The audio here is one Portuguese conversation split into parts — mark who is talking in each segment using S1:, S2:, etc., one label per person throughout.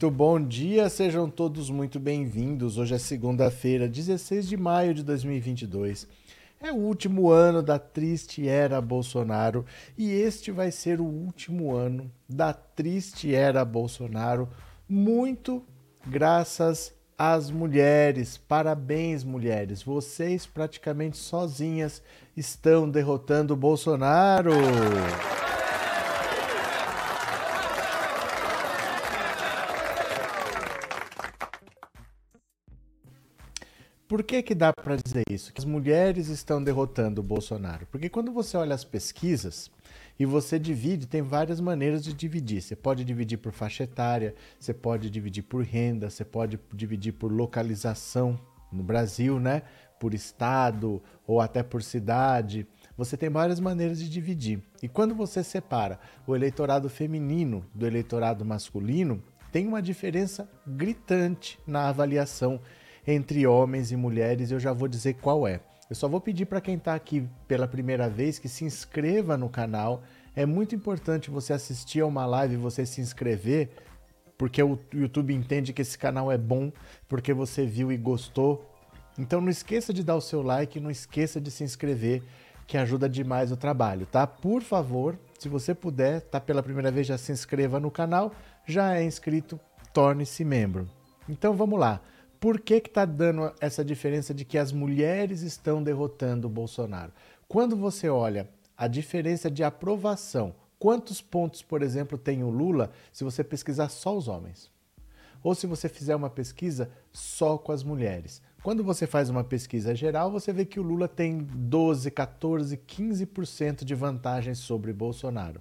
S1: Muito bom dia, sejam todos muito bem-vindos. Hoje é segunda-feira, 16 de maio de 2022. É o último ano da triste era Bolsonaro e este vai ser o último ano da triste era Bolsonaro, muito graças às mulheres. Parabéns, mulheres. Vocês praticamente sozinhas estão derrotando o Bolsonaro. Por que, que dá para dizer isso? Que as mulheres estão derrotando o Bolsonaro? Porque quando você olha as pesquisas e você divide, tem várias maneiras de dividir. Você pode dividir por faixa etária, você pode dividir por renda, você pode dividir por localização no Brasil, né? Por estado ou até por cidade. Você tem várias maneiras de dividir. E quando você separa o eleitorado feminino do eleitorado masculino, tem uma diferença gritante na avaliação entre homens e mulheres, eu já vou dizer qual é. Eu só vou pedir para quem está aqui pela primeira vez que se inscreva no canal. É muito importante você assistir a uma live e você se inscrever, porque o YouTube entende que esse canal é bom, porque você viu e gostou. Então não esqueça de dar o seu like, não esqueça de se inscrever, que ajuda demais o trabalho, tá? Por favor, se você puder, tá pela primeira vez, já se inscreva no canal, já é inscrito, torne-se membro. Então vamos lá. Por que está dando essa diferença de que as mulheres estão derrotando o Bolsonaro? Quando você olha a diferença de aprovação, quantos pontos, por exemplo, tem o Lula se você pesquisar só os homens? Ou se você fizer uma pesquisa só com as mulheres? Quando você faz uma pesquisa geral, você vê que o Lula tem 12, 14, 15% de vantagem sobre Bolsonaro.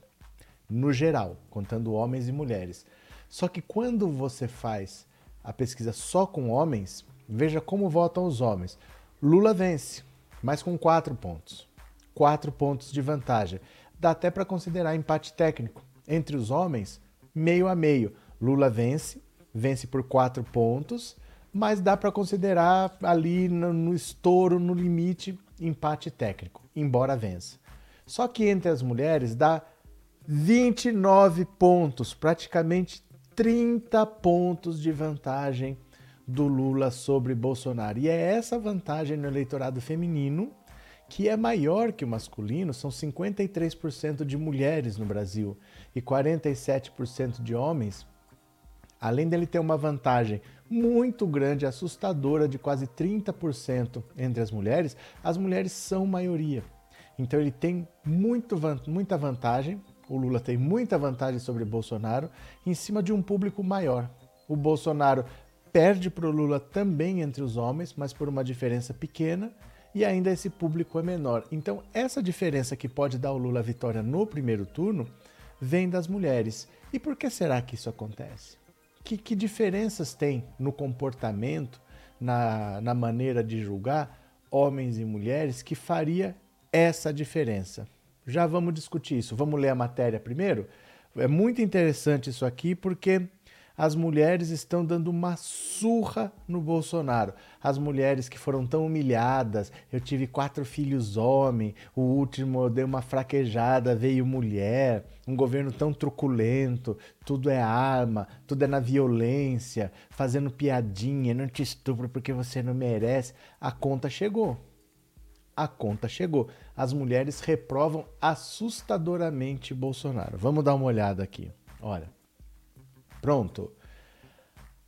S1: No geral, contando homens e mulheres. Só que quando você faz a pesquisa só com homens, veja como votam os homens. Lula vence, mas com quatro pontos. Quatro pontos de vantagem. Dá até para considerar empate técnico. Entre os homens, meio a meio. Lula vence, vence por quatro pontos, mas dá para considerar ali no, no estouro, no limite, empate técnico, embora vença. Só que entre as mulheres dá 29 pontos, praticamente 30 pontos de vantagem do Lula sobre Bolsonaro. E é essa vantagem no eleitorado feminino que é maior que o masculino, são 53% de mulheres no Brasil e 47% de homens. Além dele ter uma vantagem muito grande, assustadora, de quase 30% entre as mulheres, as mulheres são maioria. Então ele tem muito, muita vantagem o Lula tem muita vantagem sobre Bolsonaro em cima de um público maior. O Bolsonaro perde para o Lula também entre os homens, mas por uma diferença pequena, e ainda esse público é menor. Então, essa diferença que pode dar o Lula a vitória no primeiro turno vem das mulheres. E por que será que isso acontece? Que, que diferenças tem no comportamento, na, na maneira de julgar homens e mulheres que faria essa diferença? Já vamos discutir isso. Vamos ler a matéria primeiro? É muito interessante isso aqui porque as mulheres estão dando uma surra no Bolsonaro. As mulheres que foram tão humilhadas. Eu tive quatro filhos homem, o último eu dei uma fraquejada, veio mulher. Um governo tão truculento, tudo é arma, tudo é na violência, fazendo piadinha, não te estupro porque você não merece. A conta chegou a conta chegou. As mulheres reprovam assustadoramente Bolsonaro. Vamos dar uma olhada aqui. Olha. Pronto.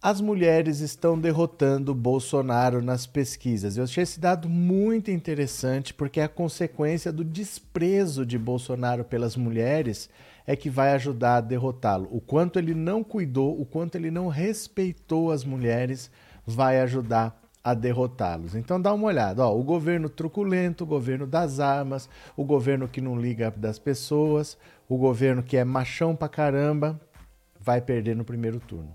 S1: As mulheres estão derrotando Bolsonaro nas pesquisas. Eu achei esse dado muito interessante porque a consequência do desprezo de Bolsonaro pelas mulheres é que vai ajudar a derrotá-lo. O quanto ele não cuidou, o quanto ele não respeitou as mulheres, vai ajudar a derrotá-los. Então dá uma olhada, ó, o governo truculento, o governo das armas, o governo que não liga das pessoas, o governo que é machão pra caramba, vai perder no primeiro turno.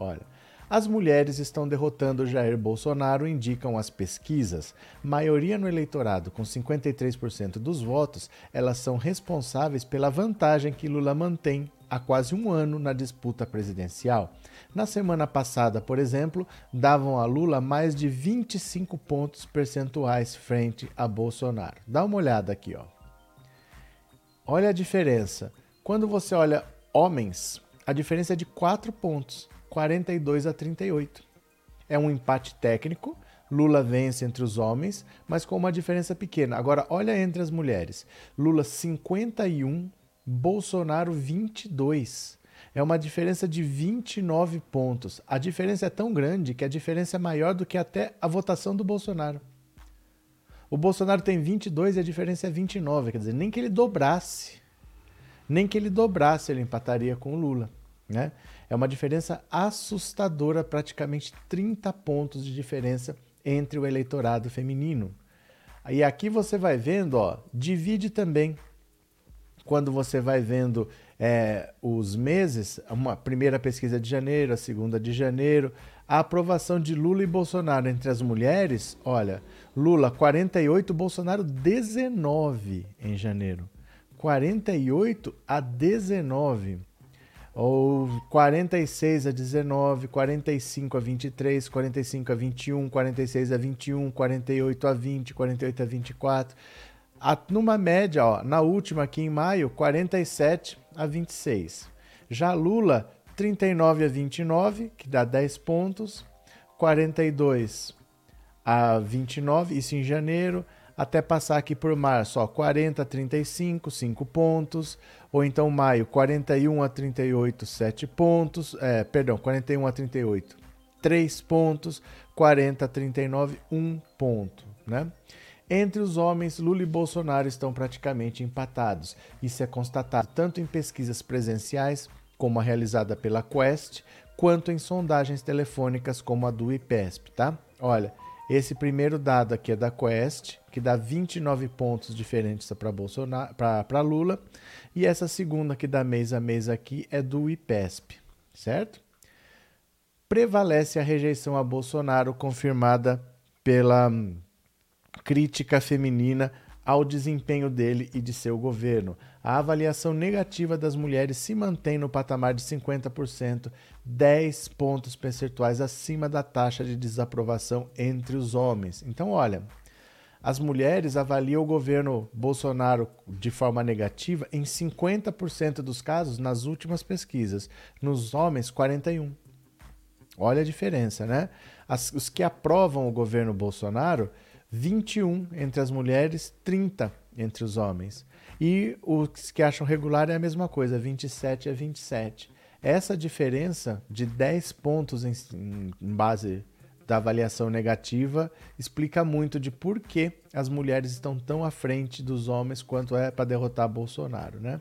S1: Olha, as mulheres estão derrotando Jair Bolsonaro, indicam as pesquisas. Maioria no eleitorado, com 53% dos votos, elas são responsáveis pela vantagem que Lula mantém há quase um ano na disputa presidencial. Na semana passada, por exemplo, davam a Lula mais de 25 pontos percentuais frente a Bolsonaro. Dá uma olhada aqui, ó. Olha a diferença. Quando você olha homens, a diferença é de 4 pontos. 42 a 38. É um empate técnico. Lula vence entre os homens, mas com uma diferença pequena. Agora, olha entre as mulheres: Lula 51, Bolsonaro 22. É uma diferença de 29 pontos. A diferença é tão grande que a diferença é maior do que até a votação do Bolsonaro. O Bolsonaro tem 22 e a diferença é 29, quer dizer, nem que ele dobrasse, nem que ele dobrasse ele empataria com o Lula, né? É uma diferença assustadora, praticamente 30 pontos de diferença entre o eleitorado feminino. E aqui você vai vendo, ó, divide também. Quando você vai vendo é, os meses, uma primeira pesquisa de janeiro, a segunda de janeiro, a aprovação de Lula e Bolsonaro entre as mulheres, olha, Lula 48, Bolsonaro 19 em janeiro. 48 a 19. Ou 46 a 19, 45 a 23, 45 a 21, 46 a 21, 48 a 20, 48 a 24. A, numa média, ó, na última aqui em maio, 47 a 26. Já Lula, 39 a 29, que dá 10 pontos. 42 a 29, isso em janeiro. Até passar aqui por março, ó, 40 a 35, 5 pontos. Ou então maio, 41 a 38, 7 pontos. É, perdão, 41 a 38, 3 pontos. 40 a 39, 1 ponto, né? Entre os homens, Lula e Bolsonaro estão praticamente empatados. Isso é constatado tanto em pesquisas presenciais, como a realizada pela Quest, quanto em sondagens telefônicas, como a do IPESP, tá? Olha, esse primeiro dado aqui é da Quest, que dá 29 pontos diferentes para Bolsonaro, para Lula, e essa segunda que dá mês a mês aqui é do IPESP, certo? Prevalece a rejeição a Bolsonaro confirmada pela crítica feminina ao desempenho dele e de seu governo. A avaliação negativa das mulheres se mantém no patamar de 50%, 10 pontos percentuais acima da taxa de desaprovação entre os homens. Então, olha, as mulheres avaliam o governo Bolsonaro de forma negativa em 50% dos casos nas últimas pesquisas, nos homens 41. Olha a diferença, né? As, os que aprovam o governo Bolsonaro 21 entre as mulheres, 30 entre os homens. E os que acham regular é a mesma coisa, 27 a 27. Essa diferença de 10 pontos em, em base da avaliação negativa explica muito de por que as mulheres estão tão à frente dos homens quanto é para derrotar Bolsonaro, né?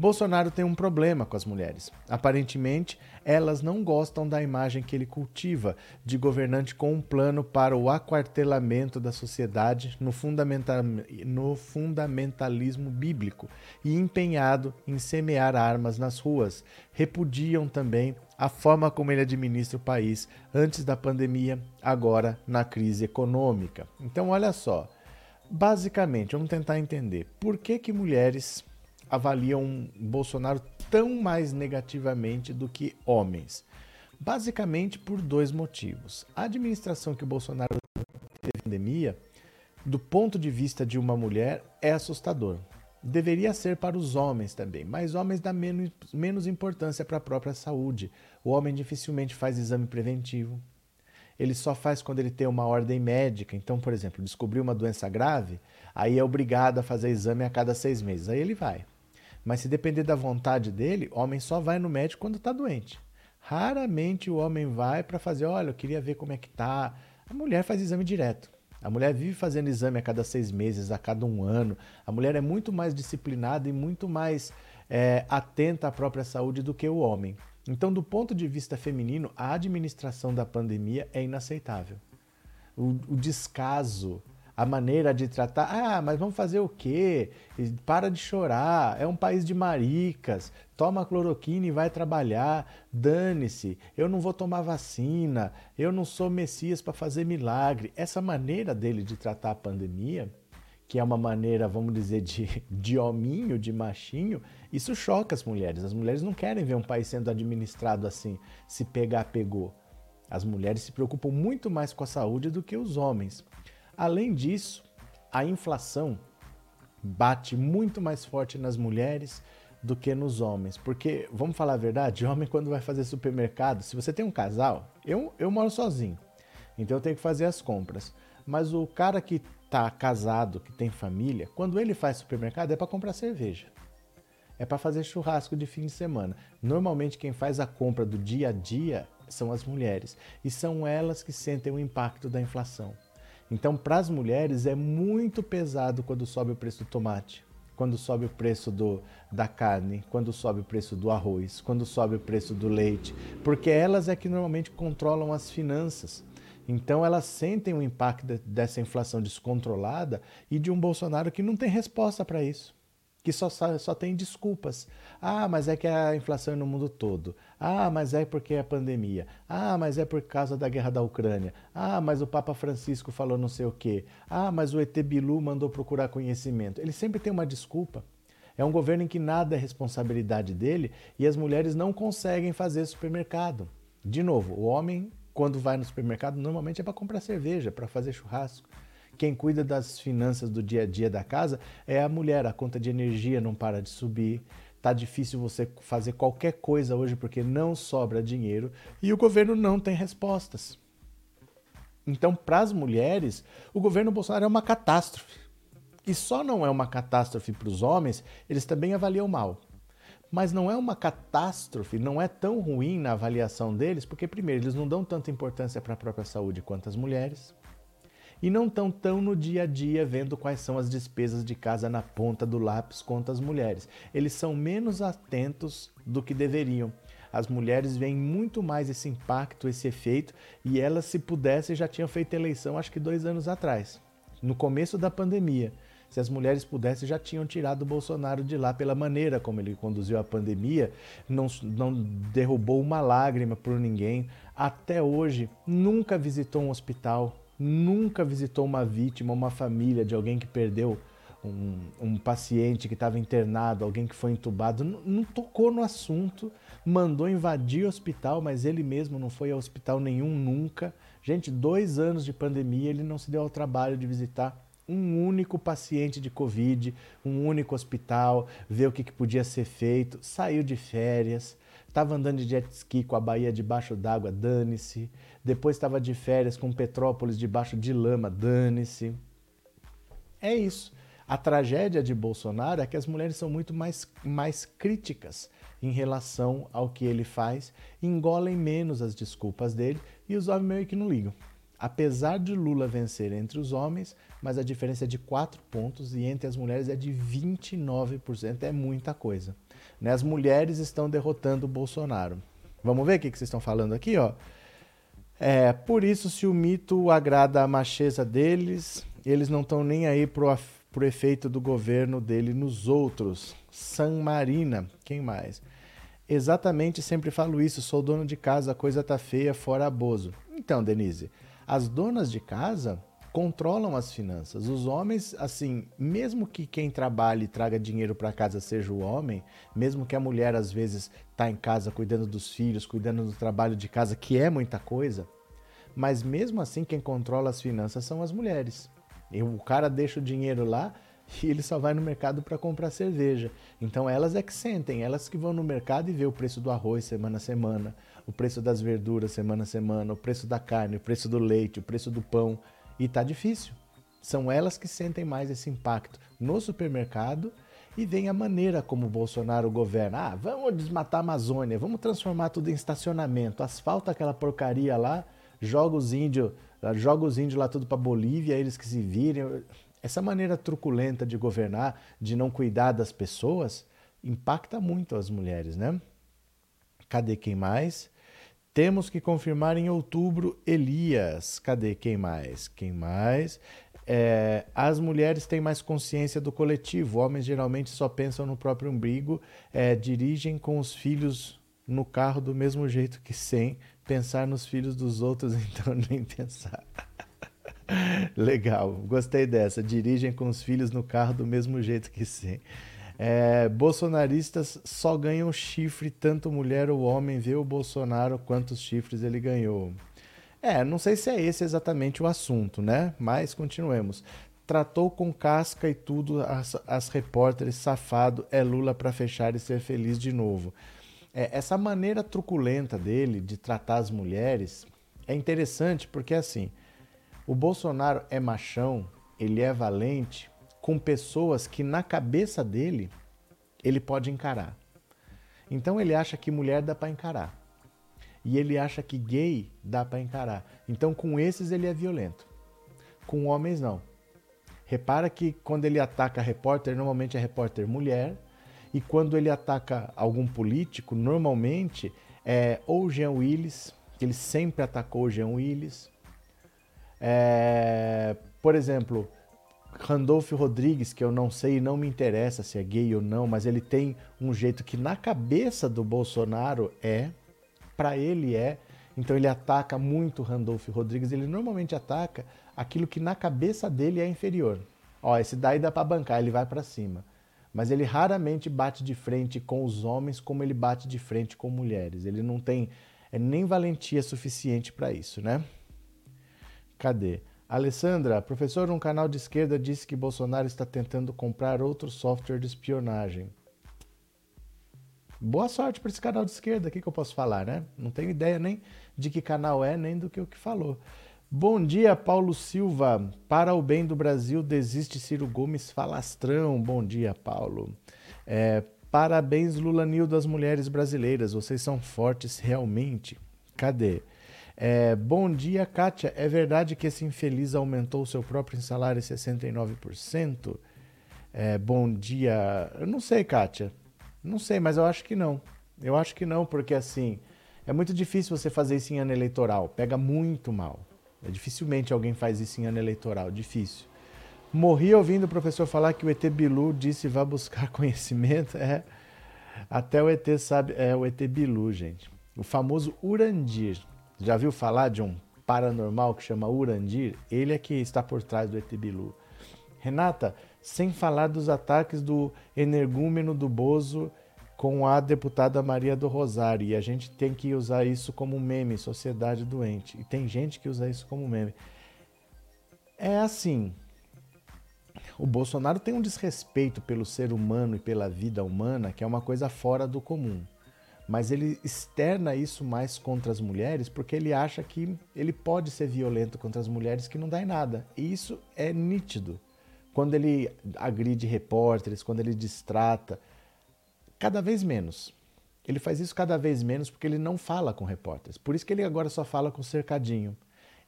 S1: Bolsonaro tem um problema com as mulheres. Aparentemente, elas não gostam da imagem que ele cultiva de governante com um plano para o aquartelamento da sociedade no, fundamenta no fundamentalismo bíblico e empenhado em semear armas nas ruas. Repudiam também a forma como ele administra o país antes da pandemia, agora na crise econômica. Então, olha só. Basicamente, vamos tentar entender por que, que mulheres avaliam Bolsonaro tão mais negativamente do que homens? Basicamente por dois motivos. A administração que o Bolsonaro teve na pandemia, do ponto de vista de uma mulher, é assustador. Deveria ser para os homens também, mas homens dão menos, menos importância para a própria saúde. O homem dificilmente faz exame preventivo. Ele só faz quando ele tem uma ordem médica. Então, por exemplo, descobriu uma doença grave, aí é obrigado a fazer exame a cada seis meses. Aí ele vai. Mas se depender da vontade dele, o homem só vai no médico quando está doente. Raramente o homem vai para fazer, olha, eu queria ver como é que tá. A mulher faz exame direto. A mulher vive fazendo exame a cada seis meses, a cada um ano. A mulher é muito mais disciplinada e muito mais é, atenta à própria saúde do que o homem. Então, do ponto de vista feminino, a administração da pandemia é inaceitável. O, o descaso, a maneira de tratar. Ah, mas vamos fazer o quê? Para de chorar, é um país de maricas, toma cloroquina e vai trabalhar, dane-se, eu não vou tomar vacina, eu não sou Messias para fazer milagre. Essa maneira dele de tratar a pandemia, que é uma maneira, vamos dizer, de, de hominho, de machinho, isso choca as mulheres. As mulheres não querem ver um país sendo administrado assim, se pegar, pegou. As mulheres se preocupam muito mais com a saúde do que os homens. Além disso, a inflação bate muito mais forte nas mulheres do que nos homens. Porque, vamos falar a verdade, homem quando vai fazer supermercado, se você tem um casal, eu, eu moro sozinho, então eu tenho que fazer as compras. Mas o cara que está casado, que tem família, quando ele faz supermercado é para comprar cerveja. É para fazer churrasco de fim de semana. Normalmente quem faz a compra do dia a dia são as mulheres. E são elas que sentem o impacto da inflação. Então, para as mulheres é muito pesado quando sobe o preço do tomate, quando sobe o preço do, da carne, quando sobe o preço do arroz, quando sobe o preço do leite, porque elas é que normalmente controlam as finanças. Então elas sentem o impacto dessa inflação descontrolada e de um Bolsonaro que não tem resposta para isso que só, só tem desculpas. Ah, mas é que a inflação é no mundo todo. Ah, mas é porque é a pandemia. Ah, mas é por causa da guerra da Ucrânia. Ah, mas o Papa Francisco falou não sei o quê. Ah, mas o ET Bilu mandou procurar conhecimento. Ele sempre tem uma desculpa. É um governo em que nada é responsabilidade dele e as mulheres não conseguem fazer supermercado. De novo, o homem, quando vai no supermercado, normalmente é para comprar cerveja, para fazer churrasco. Quem cuida das finanças do dia a dia da casa é a mulher. A conta de energia não para de subir. Tá difícil você fazer qualquer coisa hoje porque não sobra dinheiro e o governo não tem respostas. Então, para as mulheres, o governo Bolsonaro é uma catástrofe. E só não é uma catástrofe para os homens, eles também avaliam mal. Mas não é uma catástrofe, não é tão ruim na avaliação deles, porque, primeiro, eles não dão tanta importância para a própria saúde quanto as mulheres e não estão tão no dia a dia vendo quais são as despesas de casa na ponta do lápis quanto as mulheres. Eles são menos atentos do que deveriam. As mulheres veem muito mais esse impacto, esse efeito, e elas, se pudessem, já tinham feito eleição acho que dois anos atrás, no começo da pandemia. Se as mulheres pudessem, já tinham tirado o Bolsonaro de lá pela maneira como ele conduziu a pandemia, não, não derrubou uma lágrima por ninguém. Até hoje, nunca visitou um hospital, nunca visitou uma vítima, uma família de alguém que perdeu um, um paciente que estava internado, alguém que foi entubado, não, tocou no assunto, mandou invadir o hospital, mas ele mesmo não foi ao hospital nenhum nunca. Gente, dois anos de pandemia, ele não se deu ao trabalho de visitar um único paciente de Covid, um único hospital, ver o que, que podia ser feito, saiu de férias, estava andando de jet ski com a Bahia debaixo d'água, dane-se. Depois estava de férias com Petrópolis debaixo de lama, dane-se. É isso. A tragédia de Bolsonaro é que as mulheres são muito mais, mais críticas em relação ao que ele faz, engolem menos as desculpas dele e os homens meio que não ligam. Apesar de Lula vencer entre os homens, mas a diferença é de 4 pontos e entre as mulheres é de 29%, é muita coisa. Né? As mulheres estão derrotando o Bolsonaro. Vamos ver o que, vocês estão falando aqui, ó. É, por isso, se o mito agrada a macheza deles, eles não estão nem aí pro, pro efeito do governo dele nos outros. San Marina, quem mais? Exatamente, sempre falo isso, sou dono de casa, a coisa tá feia, fora abuso. Então, Denise, as donas de casa controlam as finanças. Os homens, assim, mesmo que quem trabalhe e traga dinheiro para casa seja o homem, mesmo que a mulher às vezes está em casa cuidando dos filhos, cuidando do trabalho de casa, que é muita coisa, mas mesmo assim quem controla as finanças são as mulheres. E o cara deixa o dinheiro lá e ele só vai no mercado para comprar cerveja. Então elas é que sentem, elas que vão no mercado e vê o preço do arroz semana a semana, o preço das verduras semana a semana, o preço da carne, o preço do leite, o preço do pão. E tá difícil. São elas que sentem mais esse impacto no supermercado e vem a maneira como o Bolsonaro governa. Ah, vamos desmatar a Amazônia, vamos transformar tudo em estacionamento, asfalta aquela porcaria lá, joga os índios, joga os índios lá tudo para Bolívia, eles que se virem. Essa maneira truculenta de governar, de não cuidar das pessoas, impacta muito as mulheres, né? Cadê quem mais? Temos que confirmar em outubro Elias. Cadê quem mais? Quem mais? É, as mulheres têm mais consciência do coletivo. Homens geralmente só pensam no próprio umbigo, é, dirigem com os filhos no carro do mesmo jeito que sem pensar nos filhos dos outros, então nem pensar. Legal, gostei dessa. Dirigem com os filhos no carro do mesmo jeito que sem. É, bolsonaristas só ganham chifre, tanto mulher ou homem vê o Bolsonaro quantos chifres ele ganhou. É, não sei se é esse exatamente o assunto, né? Mas continuemos. tratou com casca e tudo as, as repórteres safado, é Lula para fechar e ser feliz de novo. É, essa maneira truculenta dele de tratar as mulheres é interessante porque assim, o Bolsonaro é machão, ele é valente com pessoas que na cabeça dele ele pode encarar. Então ele acha que mulher dá para encarar. E ele acha que gay dá para encarar. Então com esses ele é violento. Com homens não. Repara que quando ele ataca repórter, normalmente é repórter mulher, e quando ele ataca algum político, normalmente é ou Jean Willis, que ele sempre atacou o Jean Willis. É, por exemplo, Randolph Rodrigues, que eu não sei e não me interessa se é gay ou não, mas ele tem um jeito que na cabeça do Bolsonaro é, para ele é. Então ele ataca muito Randolph Rodrigues, ele normalmente ataca aquilo que na cabeça dele é inferior. Ó, esse daí dá para bancar, ele vai para cima. Mas ele raramente bate de frente com os homens como ele bate de frente com mulheres. Ele não tem é, nem valentia suficiente para isso, né? Cadê? Alessandra, professor, um canal de esquerda disse que Bolsonaro está tentando comprar outro software de espionagem. Boa sorte para esse canal de esquerda, o que, que eu posso falar, né? Não tenho ideia nem de que canal é, nem do que o que falou. Bom dia, Paulo Silva. Para o bem do Brasil, desiste Ciro Gomes falastrão. Bom dia, Paulo. É, parabéns, Lula Nil das mulheres brasileiras. Vocês são fortes realmente. Cadê? É, bom dia, Kátia. É verdade que esse infeliz aumentou o seu próprio salário em 69%? É, bom dia. Eu não sei, Kátia. Não sei, mas eu acho que não. Eu acho que não, porque assim, é muito difícil você fazer isso em ano eleitoral. Pega muito mal. É, dificilmente alguém faz isso em ano eleitoral. Difícil. Morri ouvindo o professor falar que o ET Bilu disse vá buscar conhecimento. É. Até o ET sabe. É o ET Bilu, gente. O famoso Urandir. Já viu falar de um paranormal que chama Urandir? Ele é que está por trás do ET Bilu. Renata, sem falar dos ataques do energúmeno do Bozo com a deputada Maria do Rosário. E a gente tem que usar isso como meme, sociedade doente. E tem gente que usa isso como meme. É assim. O Bolsonaro tem um desrespeito pelo ser humano e pela vida humana que é uma coisa fora do comum mas ele externa isso mais contra as mulheres porque ele acha que ele pode ser violento contra as mulheres que não dá em nada. E isso é nítido. Quando ele agride repórteres, quando ele distrata, cada vez menos. Ele faz isso cada vez menos porque ele não fala com repórteres. Por isso que ele agora só fala com o cercadinho.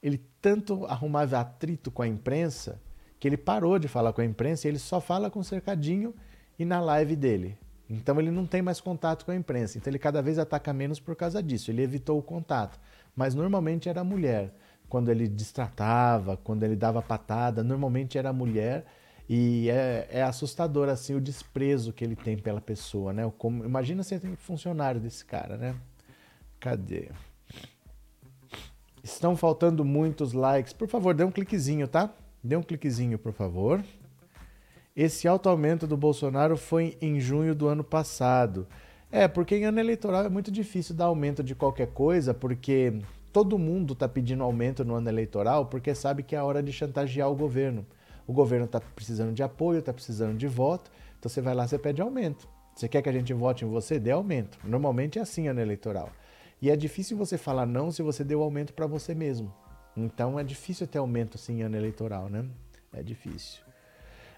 S1: Ele tanto arrumava atrito com a imprensa que ele parou de falar com a imprensa e ele só fala com o cercadinho e na live dele. Então ele não tem mais contato com a imprensa. Então ele cada vez ataca menos por causa disso. Ele evitou o contato. Mas normalmente era a mulher. Quando ele distratava, quando ele dava patada, normalmente era a mulher. E é, é assustador assim o desprezo que ele tem pela pessoa, né? Como, imagina ser funcionário desse cara, né? Cadê? Estão faltando muitos likes. Por favor, dê um cliquezinho, tá? Dê um cliquezinho, por favor. Esse alto aumento do Bolsonaro foi em junho do ano passado. É, porque em ano eleitoral é muito difícil dar aumento de qualquer coisa, porque todo mundo está pedindo aumento no ano eleitoral porque sabe que é a hora de chantagear o governo. O governo está precisando de apoio, está precisando de voto, então você vai lá e pede aumento. Você quer que a gente vote em você? Dê aumento. Normalmente é assim ano eleitoral. E é difícil você falar não se você deu aumento para você mesmo. Então é difícil ter aumento assim em ano eleitoral, né? É difícil.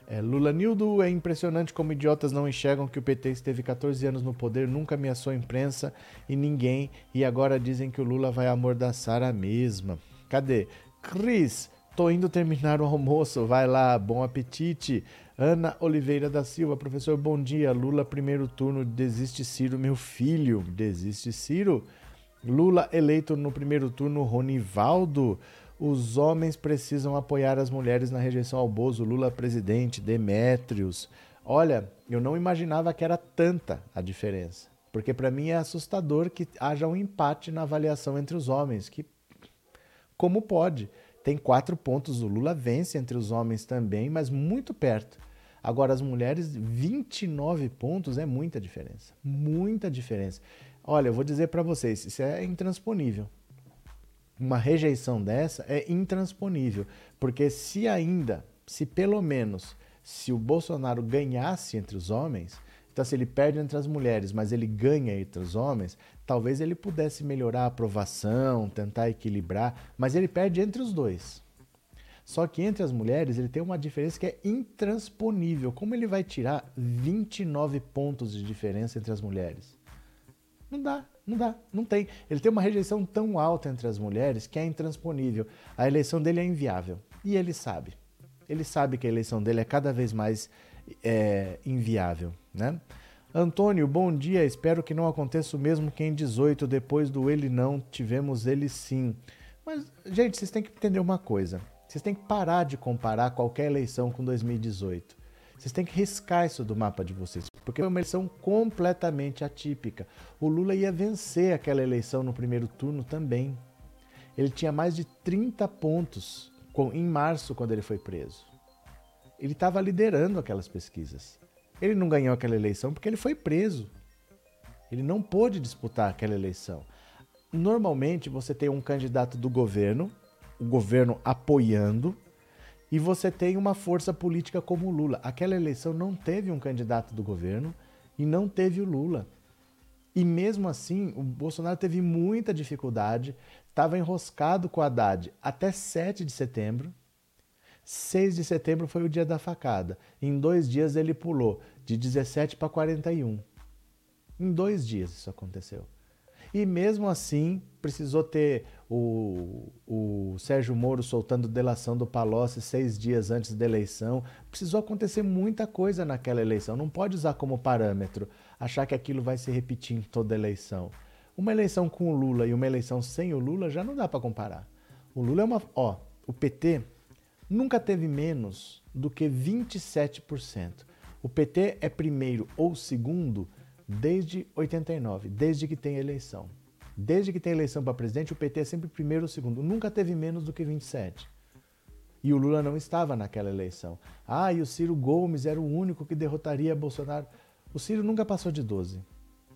S1: É, Lula Nildo, é impressionante como idiotas não enxergam que o PT esteve 14 anos no poder, nunca ameaçou a imprensa e ninguém, e agora dizem que o Lula vai amordaçar a mesma. Cadê? Cris, tô indo terminar o almoço, vai lá, bom apetite. Ana Oliveira da Silva, professor, bom dia. Lula, primeiro turno, desiste Ciro, meu filho. Desiste Ciro. Lula eleito no primeiro turno, Ronivaldo. Os homens precisam apoiar as mulheres na rejeição ao Bozo, Lula presidente, Demétrios. Olha, eu não imaginava que era tanta a diferença. Porque para mim é assustador que haja um empate na avaliação entre os homens. Que como pode? Tem quatro pontos, o Lula vence entre os homens também, mas muito perto. Agora, as mulheres, 29 pontos é muita diferença. Muita diferença. Olha, eu vou dizer para vocês, isso é intransponível uma rejeição dessa é intransponível, porque se ainda se pelo menos se o Bolsonaro ganhasse entre os homens, então se ele perde entre as mulheres, mas ele ganha entre os homens, talvez ele pudesse melhorar a aprovação, tentar equilibrar, mas ele perde entre os dois. Só que entre as mulheres ele tem uma diferença que é intransponível. Como ele vai tirar 29 pontos de diferença entre as mulheres? Não dá, não dá, não tem. Ele tem uma rejeição tão alta entre as mulheres que é intransponível. A eleição dele é inviável. E ele sabe. Ele sabe que a eleição dele é cada vez mais é, inviável, né? Antônio, bom dia. Espero que não aconteça o mesmo que em 18, depois do ele não, tivemos ele sim. Mas, gente, vocês têm que entender uma coisa. Vocês têm que parar de comparar qualquer eleição com 2018. Vocês têm que riscar isso do mapa de vocês, porque foi uma eleição completamente atípica. O Lula ia vencer aquela eleição no primeiro turno também. Ele tinha mais de 30 pontos em março, quando ele foi preso. Ele estava liderando aquelas pesquisas. Ele não ganhou aquela eleição porque ele foi preso. Ele não pôde disputar aquela eleição. Normalmente você tem um candidato do governo, o governo apoiando, e você tem uma força política como o Lula. Aquela eleição não teve um candidato do governo e não teve o Lula. E mesmo assim, o Bolsonaro teve muita dificuldade, estava enroscado com o Haddad até 7 de setembro. 6 de setembro foi o dia da facada. Em dois dias ele pulou de 17 para 41. Em dois dias isso aconteceu. E mesmo assim, precisou ter o, o Sérgio Moro soltando delação do Palocci seis dias antes da eleição. Precisou acontecer muita coisa naquela eleição. Não pode usar como parâmetro, achar que aquilo vai se repetir em toda eleição. Uma eleição com o Lula e uma eleição sem o Lula já não dá para comparar. O Lula é uma. Ó, o PT nunca teve menos do que 27%. O PT é primeiro ou segundo desde 89, desde que tem eleição. Desde que tem eleição para presidente, o PT é sempre primeiro ou segundo. Nunca teve menos do que 27. E o Lula não estava naquela eleição. Ah, e o Ciro Gomes era o único que derrotaria Bolsonaro. O Ciro nunca passou de 12.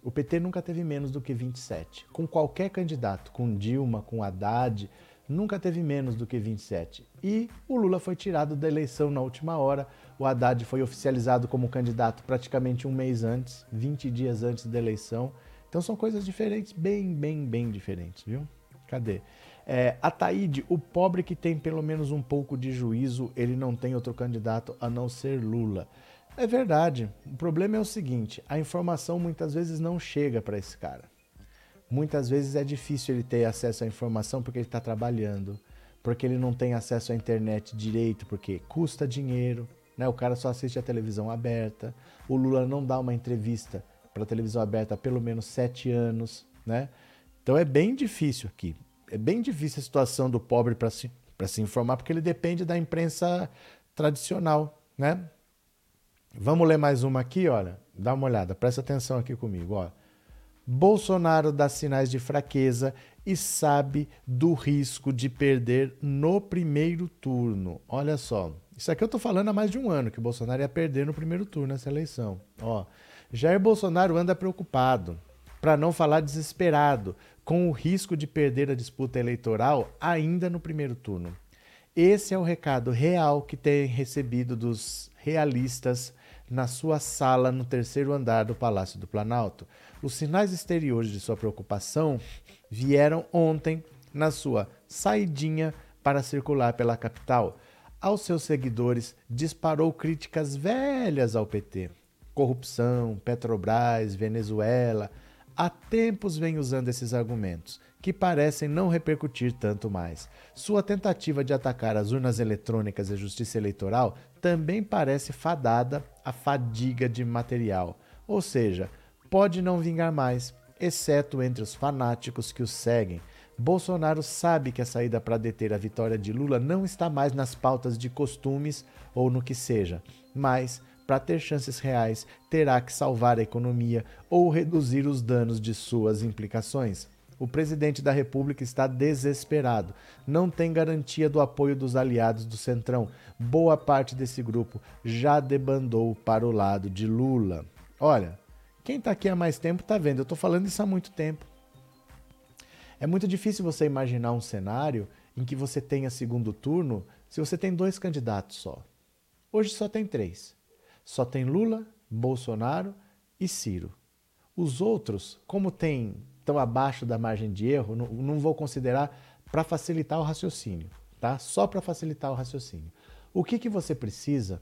S1: O PT nunca teve menos do que 27. Com qualquer candidato, com Dilma, com Haddad, nunca teve menos do que 27. E o Lula foi tirado da eleição na última hora. O Haddad foi oficializado como candidato praticamente um mês antes, 20 dias antes da eleição. Então são coisas diferentes, bem, bem, bem diferentes, viu? Cadê? É, Ataíde, o pobre que tem pelo menos um pouco de juízo, ele não tem outro candidato a não ser Lula. É verdade. O problema é o seguinte: a informação muitas vezes não chega para esse cara. Muitas vezes é difícil ele ter acesso à informação porque ele está trabalhando, porque ele não tem acesso à internet direito, porque custa dinheiro, né? O cara só assiste a televisão aberta. O Lula não dá uma entrevista para televisão aberta há pelo menos sete anos, né? Então é bem difícil aqui. É bem difícil a situação do pobre para se, se informar, porque ele depende da imprensa tradicional, né? Vamos ler mais uma aqui, olha. Dá uma olhada, presta atenção aqui comigo, ó. Bolsonaro dá sinais de fraqueza e sabe do risco de perder no primeiro turno. Olha só, isso aqui eu tô falando há mais de um ano que o Bolsonaro ia perder no primeiro turno nessa eleição. Ó, Jair Bolsonaro anda preocupado, para não falar desesperado, com o risco de perder a disputa eleitoral ainda no primeiro turno. Esse é o recado real que tem recebido dos realistas na sua sala no terceiro andar do Palácio do Planalto. Os sinais exteriores de sua preocupação vieram ontem na sua saidinha para circular pela capital. Aos seus seguidores, disparou críticas velhas ao PT. Corrupção, Petrobras, Venezuela. Há tempos vem usando esses argumentos, que parecem não repercutir tanto mais. Sua tentativa de atacar as urnas eletrônicas e a justiça eleitoral também parece fadada à fadiga de material. Ou seja, pode não vingar mais, exceto entre os fanáticos que o seguem. Bolsonaro sabe que a saída para deter a vitória de Lula não está mais nas pautas de costumes ou no que seja, mas para ter chances reais, terá que salvar a economia ou reduzir os danos de suas implicações. O presidente da República está desesperado. Não tem garantia do apoio dos aliados do Centrão. Boa parte desse grupo já debandou para o lado de Lula. Olha, quem está aqui há mais tempo está vendo, eu estou falando isso há muito tempo. É muito difícil você imaginar um cenário em que você tenha segundo turno se você tem dois candidatos só. Hoje só tem três. Só tem Lula, Bolsonaro e Ciro. Os outros, como tem estão abaixo da margem de erro, não, não vou considerar para facilitar o raciocínio, tá? Só para facilitar o raciocínio. O que, que você precisa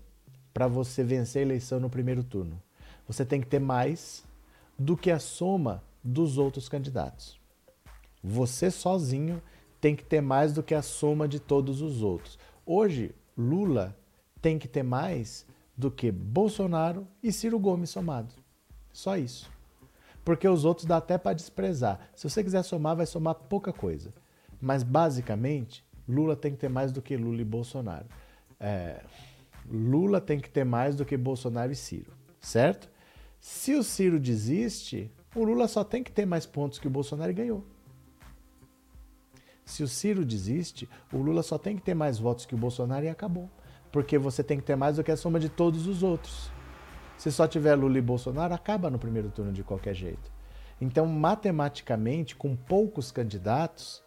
S1: para você vencer a eleição no primeiro turno? Você tem que ter mais do que a soma dos outros candidatos. Você sozinho tem que ter mais do que a soma de todos os outros. Hoje, Lula tem que ter mais do que Bolsonaro e Ciro Gomes somados. Só isso. Porque os outros dá até para desprezar. Se você quiser somar, vai somar pouca coisa. Mas basicamente, Lula tem que ter mais do que Lula e Bolsonaro. É, Lula tem que ter mais do que Bolsonaro e Ciro, certo? Se o Ciro desiste, o Lula só tem que ter mais pontos que o Bolsonaro e ganhou. Se o Ciro desiste, o Lula só tem que ter mais votos que o Bolsonaro e acabou. Porque você tem que ter mais do que a soma de todos os outros. Se só tiver Lula e Bolsonaro, acaba no primeiro turno de qualquer jeito. Então, matematicamente, com poucos candidatos,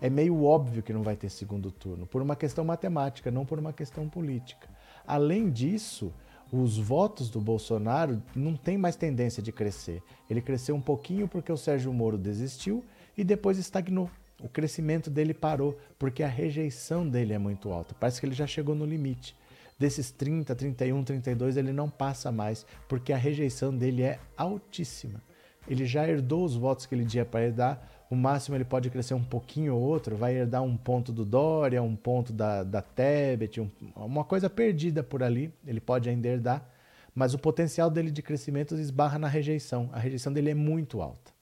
S1: é meio óbvio que não vai ter segundo turno, por uma questão matemática, não por uma questão política. Além disso, os votos do Bolsonaro não têm mais tendência de crescer. Ele cresceu um pouquinho porque o Sérgio Moro desistiu e depois estagnou. O crescimento dele parou porque a rejeição dele é muito alta. Parece que ele já chegou no limite. Desses 30, 31, 32, ele não passa mais porque a rejeição dele é altíssima. Ele já herdou os votos que ele tinha para herdar. O máximo ele pode crescer um pouquinho ou outro, vai herdar um ponto do Dória, um ponto da, da Tebet, um, uma coisa perdida por ali, ele pode ainda herdar, mas o potencial dele de crescimento esbarra na rejeição. A rejeição dele é muito alta.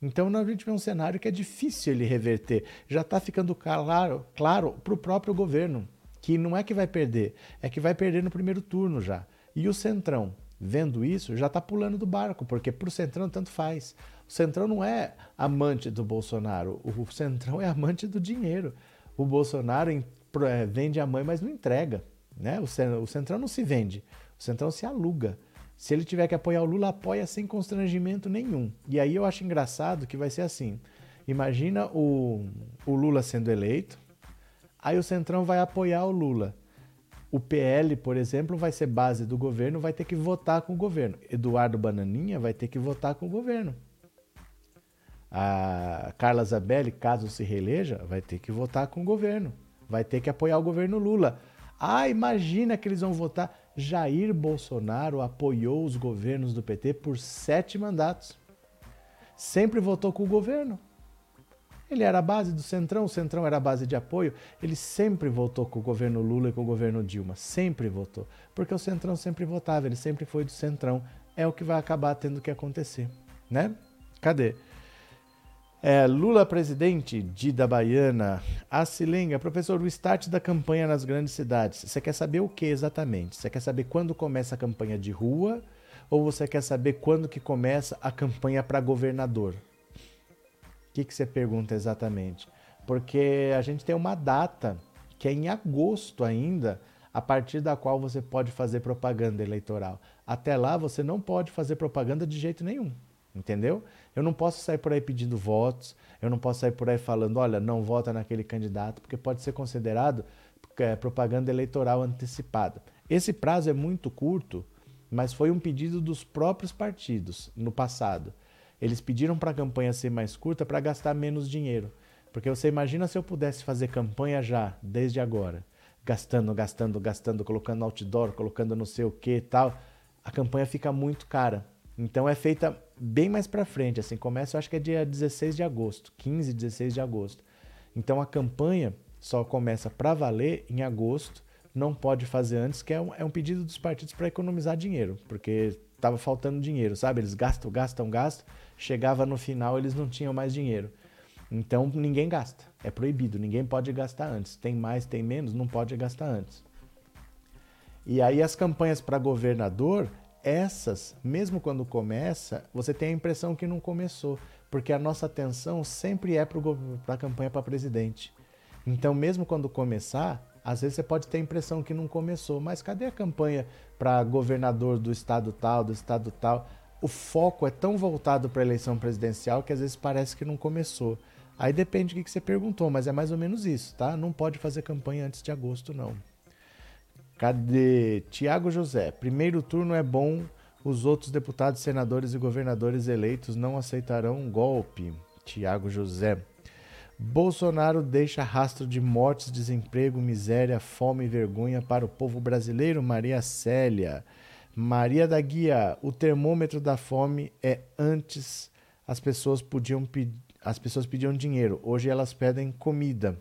S1: Então a gente vê um cenário que é difícil ele reverter. Já está ficando claro claro para o próprio governo que não é que vai perder, é que vai perder no primeiro turno já. E o Centrão, vendo isso, já está pulando do barco, porque para o Centrão tanto faz. O Centrão não é amante do Bolsonaro, o Centrão é amante do dinheiro. O Bolsonaro é, vende a mãe, mas não entrega. Né? O Centrão não se vende, o Centrão se aluga. Se ele tiver que apoiar o Lula, apoia sem constrangimento nenhum. E aí eu acho engraçado que vai ser assim. Imagina o, o Lula sendo eleito, aí o Centrão vai apoiar o Lula. O PL, por exemplo, vai ser base do governo, vai ter que votar com o governo. Eduardo Bananinha vai ter que votar com o governo. A Carla Zabelli, caso se reeleja, vai ter que votar com o governo. Vai ter que apoiar o governo Lula. Ah, imagina que eles vão votar. Jair Bolsonaro apoiou os governos do PT por sete mandatos. Sempre votou com o governo. Ele era a base do Centrão, o Centrão era a base de apoio. Ele sempre votou com o governo Lula e com o governo Dilma. Sempre votou. Porque o Centrão sempre votava, ele sempre foi do Centrão. É o que vai acabar tendo que acontecer. Né? Cadê? É, Lula presidente, Dida Baiana, Acilenga, professor, o start da campanha nas grandes cidades. Você quer saber o que exatamente? Você quer saber quando começa a campanha de rua ou você quer saber quando que começa a campanha para governador? O que, que você pergunta exatamente? Porque a gente tem uma data que é em agosto ainda, a partir da qual você pode fazer propaganda eleitoral. Até lá você não pode fazer propaganda de jeito nenhum. Entendeu? Eu não posso sair por aí pedindo votos, eu não posso sair por aí falando, olha, não vota naquele candidato, porque pode ser considerado é, propaganda eleitoral antecipada. Esse prazo é muito curto, mas foi um pedido dos próprios partidos no passado. Eles pediram para a campanha ser mais curta para gastar menos dinheiro. Porque você imagina se eu pudesse fazer campanha já, desde agora, gastando, gastando, gastando, colocando outdoor, colocando não sei o que e tal, a campanha fica muito cara. Então é feita bem mais para frente, assim, começa eu acho que é dia 16 de agosto, 15, 16 de agosto. Então a campanha só começa para valer em agosto, não pode fazer antes, que é um, é um pedido dos partidos para economizar dinheiro, porque estava faltando dinheiro, sabe? Eles gastam, gastam, gastam, chegava no final eles não tinham mais dinheiro. Então ninguém gasta, é proibido, ninguém pode gastar antes. Tem mais, tem menos, não pode gastar antes. E aí as campanhas para governador essas, mesmo quando começa, você tem a impressão que não começou, porque a nossa atenção sempre é para a campanha para presidente. Então, mesmo quando começar, às vezes você pode ter a impressão que não começou, mas cadê a campanha para governador do estado tal, do estado tal? O foco é tão voltado para a eleição presidencial que às vezes parece que não começou. Aí depende do que você perguntou, mas é mais ou menos isso, tá? Não pode fazer campanha antes de agosto, não. Cadê? Tiago José. Primeiro turno é bom, os outros deputados, senadores e governadores eleitos não aceitarão um golpe. Tiago José. Bolsonaro deixa rastro de mortes, desemprego, miséria, fome e vergonha para o povo brasileiro. Maria Célia. Maria da Guia. O termômetro da fome é antes as pessoas podiam as pessoas pediam dinheiro, hoje elas pedem comida.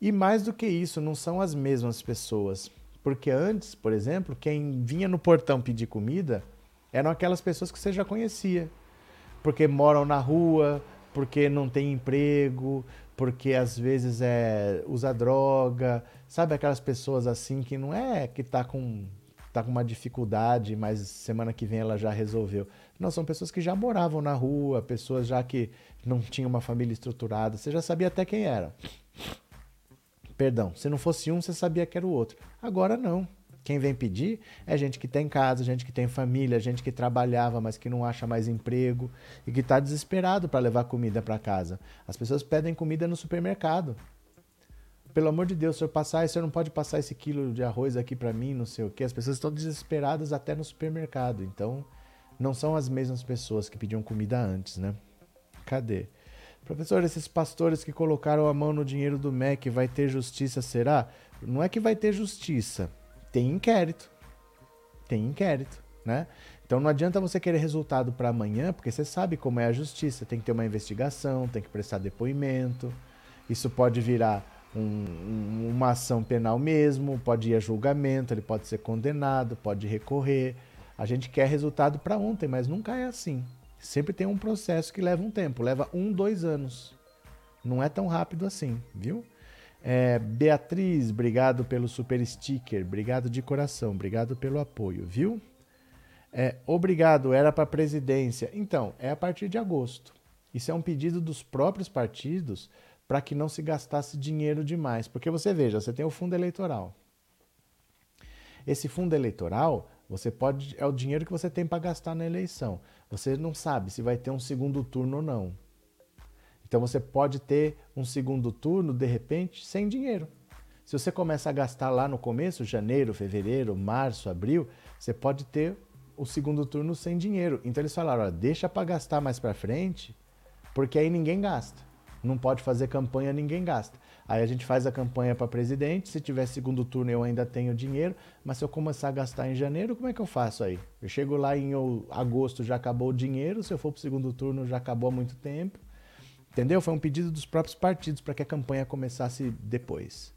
S1: E mais do que isso, não são as mesmas pessoas. Porque antes, por exemplo, quem vinha no portão pedir comida eram aquelas pessoas que você já conhecia. Porque moram na rua, porque não tem emprego, porque às vezes é, usa droga, sabe aquelas pessoas assim que não é que tá com tá com uma dificuldade, mas semana que vem ela já resolveu. Não, são pessoas que já moravam na rua, pessoas já que não tinham uma família estruturada, você já sabia até quem era. Perdão, se não fosse um, você sabia que era o outro. Agora não. Quem vem pedir é gente que tem casa, gente que tem família, gente que trabalhava, mas que não acha mais emprego e que está desesperado para levar comida para casa. As pessoas pedem comida no supermercado. Pelo amor de Deus, o senhor passar, senhor não pode passar esse quilo de arroz aqui para mim, não sei o quê. As pessoas estão desesperadas até no supermercado. Então, não são as mesmas pessoas que pediam comida antes, né? Cadê? Professor, esses pastores que colocaram a mão no dinheiro do MEC, vai ter justiça, será? Não é que vai ter justiça tem inquérito. Tem inquérito, né? Então não adianta você querer resultado para amanhã, porque você sabe como é a justiça. Tem que ter uma investigação, tem que prestar depoimento. Isso pode virar um, uma ação penal mesmo, pode ir a julgamento, ele pode ser condenado, pode recorrer. A gente quer resultado para ontem, mas nunca é assim. Sempre tem um processo que leva um tempo, leva um, dois anos. Não é tão rápido assim, viu? É, Beatriz, obrigado pelo super sticker, obrigado de coração, obrigado pelo apoio, viu? É, obrigado, era para presidência. Então, é a partir de agosto. Isso é um pedido dos próprios partidos para que não se gastasse dinheiro demais. Porque você veja, você tem o fundo eleitoral. Esse fundo eleitoral, você pode é o dinheiro que você tem para gastar na eleição. Você não sabe se vai ter um segundo turno ou não. Então você pode ter um segundo turno, de repente, sem dinheiro. Se você começa a gastar lá no começo, janeiro, fevereiro, março, abril, você pode ter o segundo turno sem dinheiro. Então eles falaram, ó, deixa para gastar mais para frente, porque aí ninguém gasta. Não pode fazer campanha, ninguém gasta. Aí a gente faz a campanha para presidente, se tiver segundo turno eu ainda tenho dinheiro, mas se eu começar a gastar em janeiro, como é que eu faço aí? Eu chego lá em agosto, já acabou o dinheiro, se eu for para o segundo turno já acabou há muito tempo. Entendeu? Foi um pedido dos próprios partidos para que a campanha começasse depois.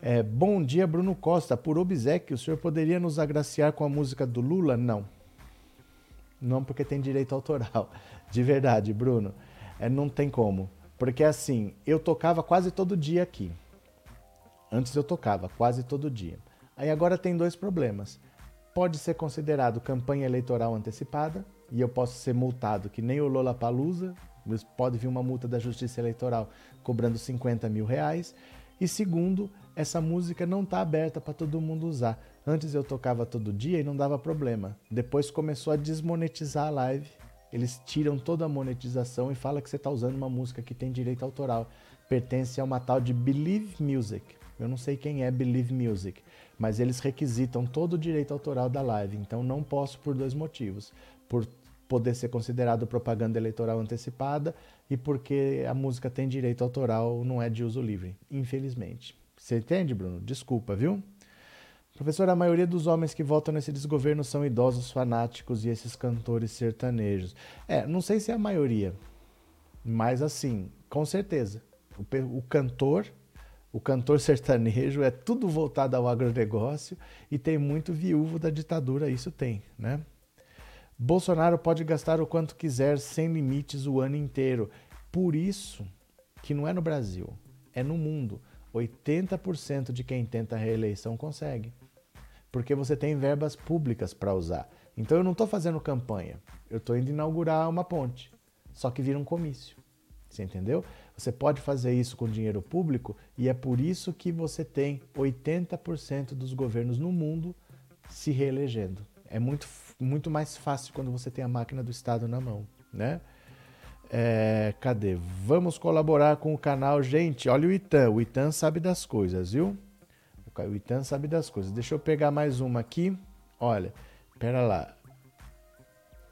S1: É, bom dia, Bruno Costa. Por obsequio, o senhor poderia nos agraciar com a música do Lula? Não. Não, porque tem direito autoral. De verdade, Bruno. É, não tem como. Porque assim, eu tocava quase todo dia aqui. Antes eu tocava quase todo dia. Aí agora tem dois problemas. Pode ser considerado campanha eleitoral antecipada e eu posso ser multado que nem o Lola Palusa Pode vir uma multa da Justiça Eleitoral cobrando 50 mil reais. E segundo, essa música não está aberta para todo mundo usar. Antes eu tocava todo dia e não dava problema. Depois começou a desmonetizar a live. Eles tiram toda a monetização e fala que você está usando uma música que tem direito autoral. Pertence a uma tal de Believe Music. Eu não sei quem é Believe Music, mas eles requisitam todo o direito autoral da live. Então não posso por dois motivos: por poder ser considerado propaganda eleitoral antecipada e porque a música tem direito autoral, não é de uso livre, infelizmente. Você entende, Bruno? Desculpa, viu? Professor, a maioria dos homens que votam nesse desgoverno são idosos fanáticos e esses cantores sertanejos. É, não sei se é a maioria, mas assim, com certeza. O, o cantor, o cantor sertanejo é tudo voltado ao agronegócio e tem muito viúvo da ditadura, isso tem, né? Bolsonaro pode gastar o quanto quiser sem limites o ano inteiro. Por isso que não é no Brasil, é no mundo. 80% de quem tenta a reeleição consegue. Porque você tem verbas públicas para usar. Então eu não estou fazendo campanha, eu estou indo inaugurar uma ponte. Só que vira um comício. Você entendeu? Você pode fazer isso com dinheiro público e é por isso que você tem 80% dos governos no mundo se reelegendo. É muito muito mais fácil quando você tem a máquina do Estado na mão, né? É, cadê? Vamos colaborar com o canal. Gente, olha o Itan. O Itan sabe das coisas, viu? O Itan sabe das coisas. Deixa eu pegar mais uma aqui. Olha, pera lá.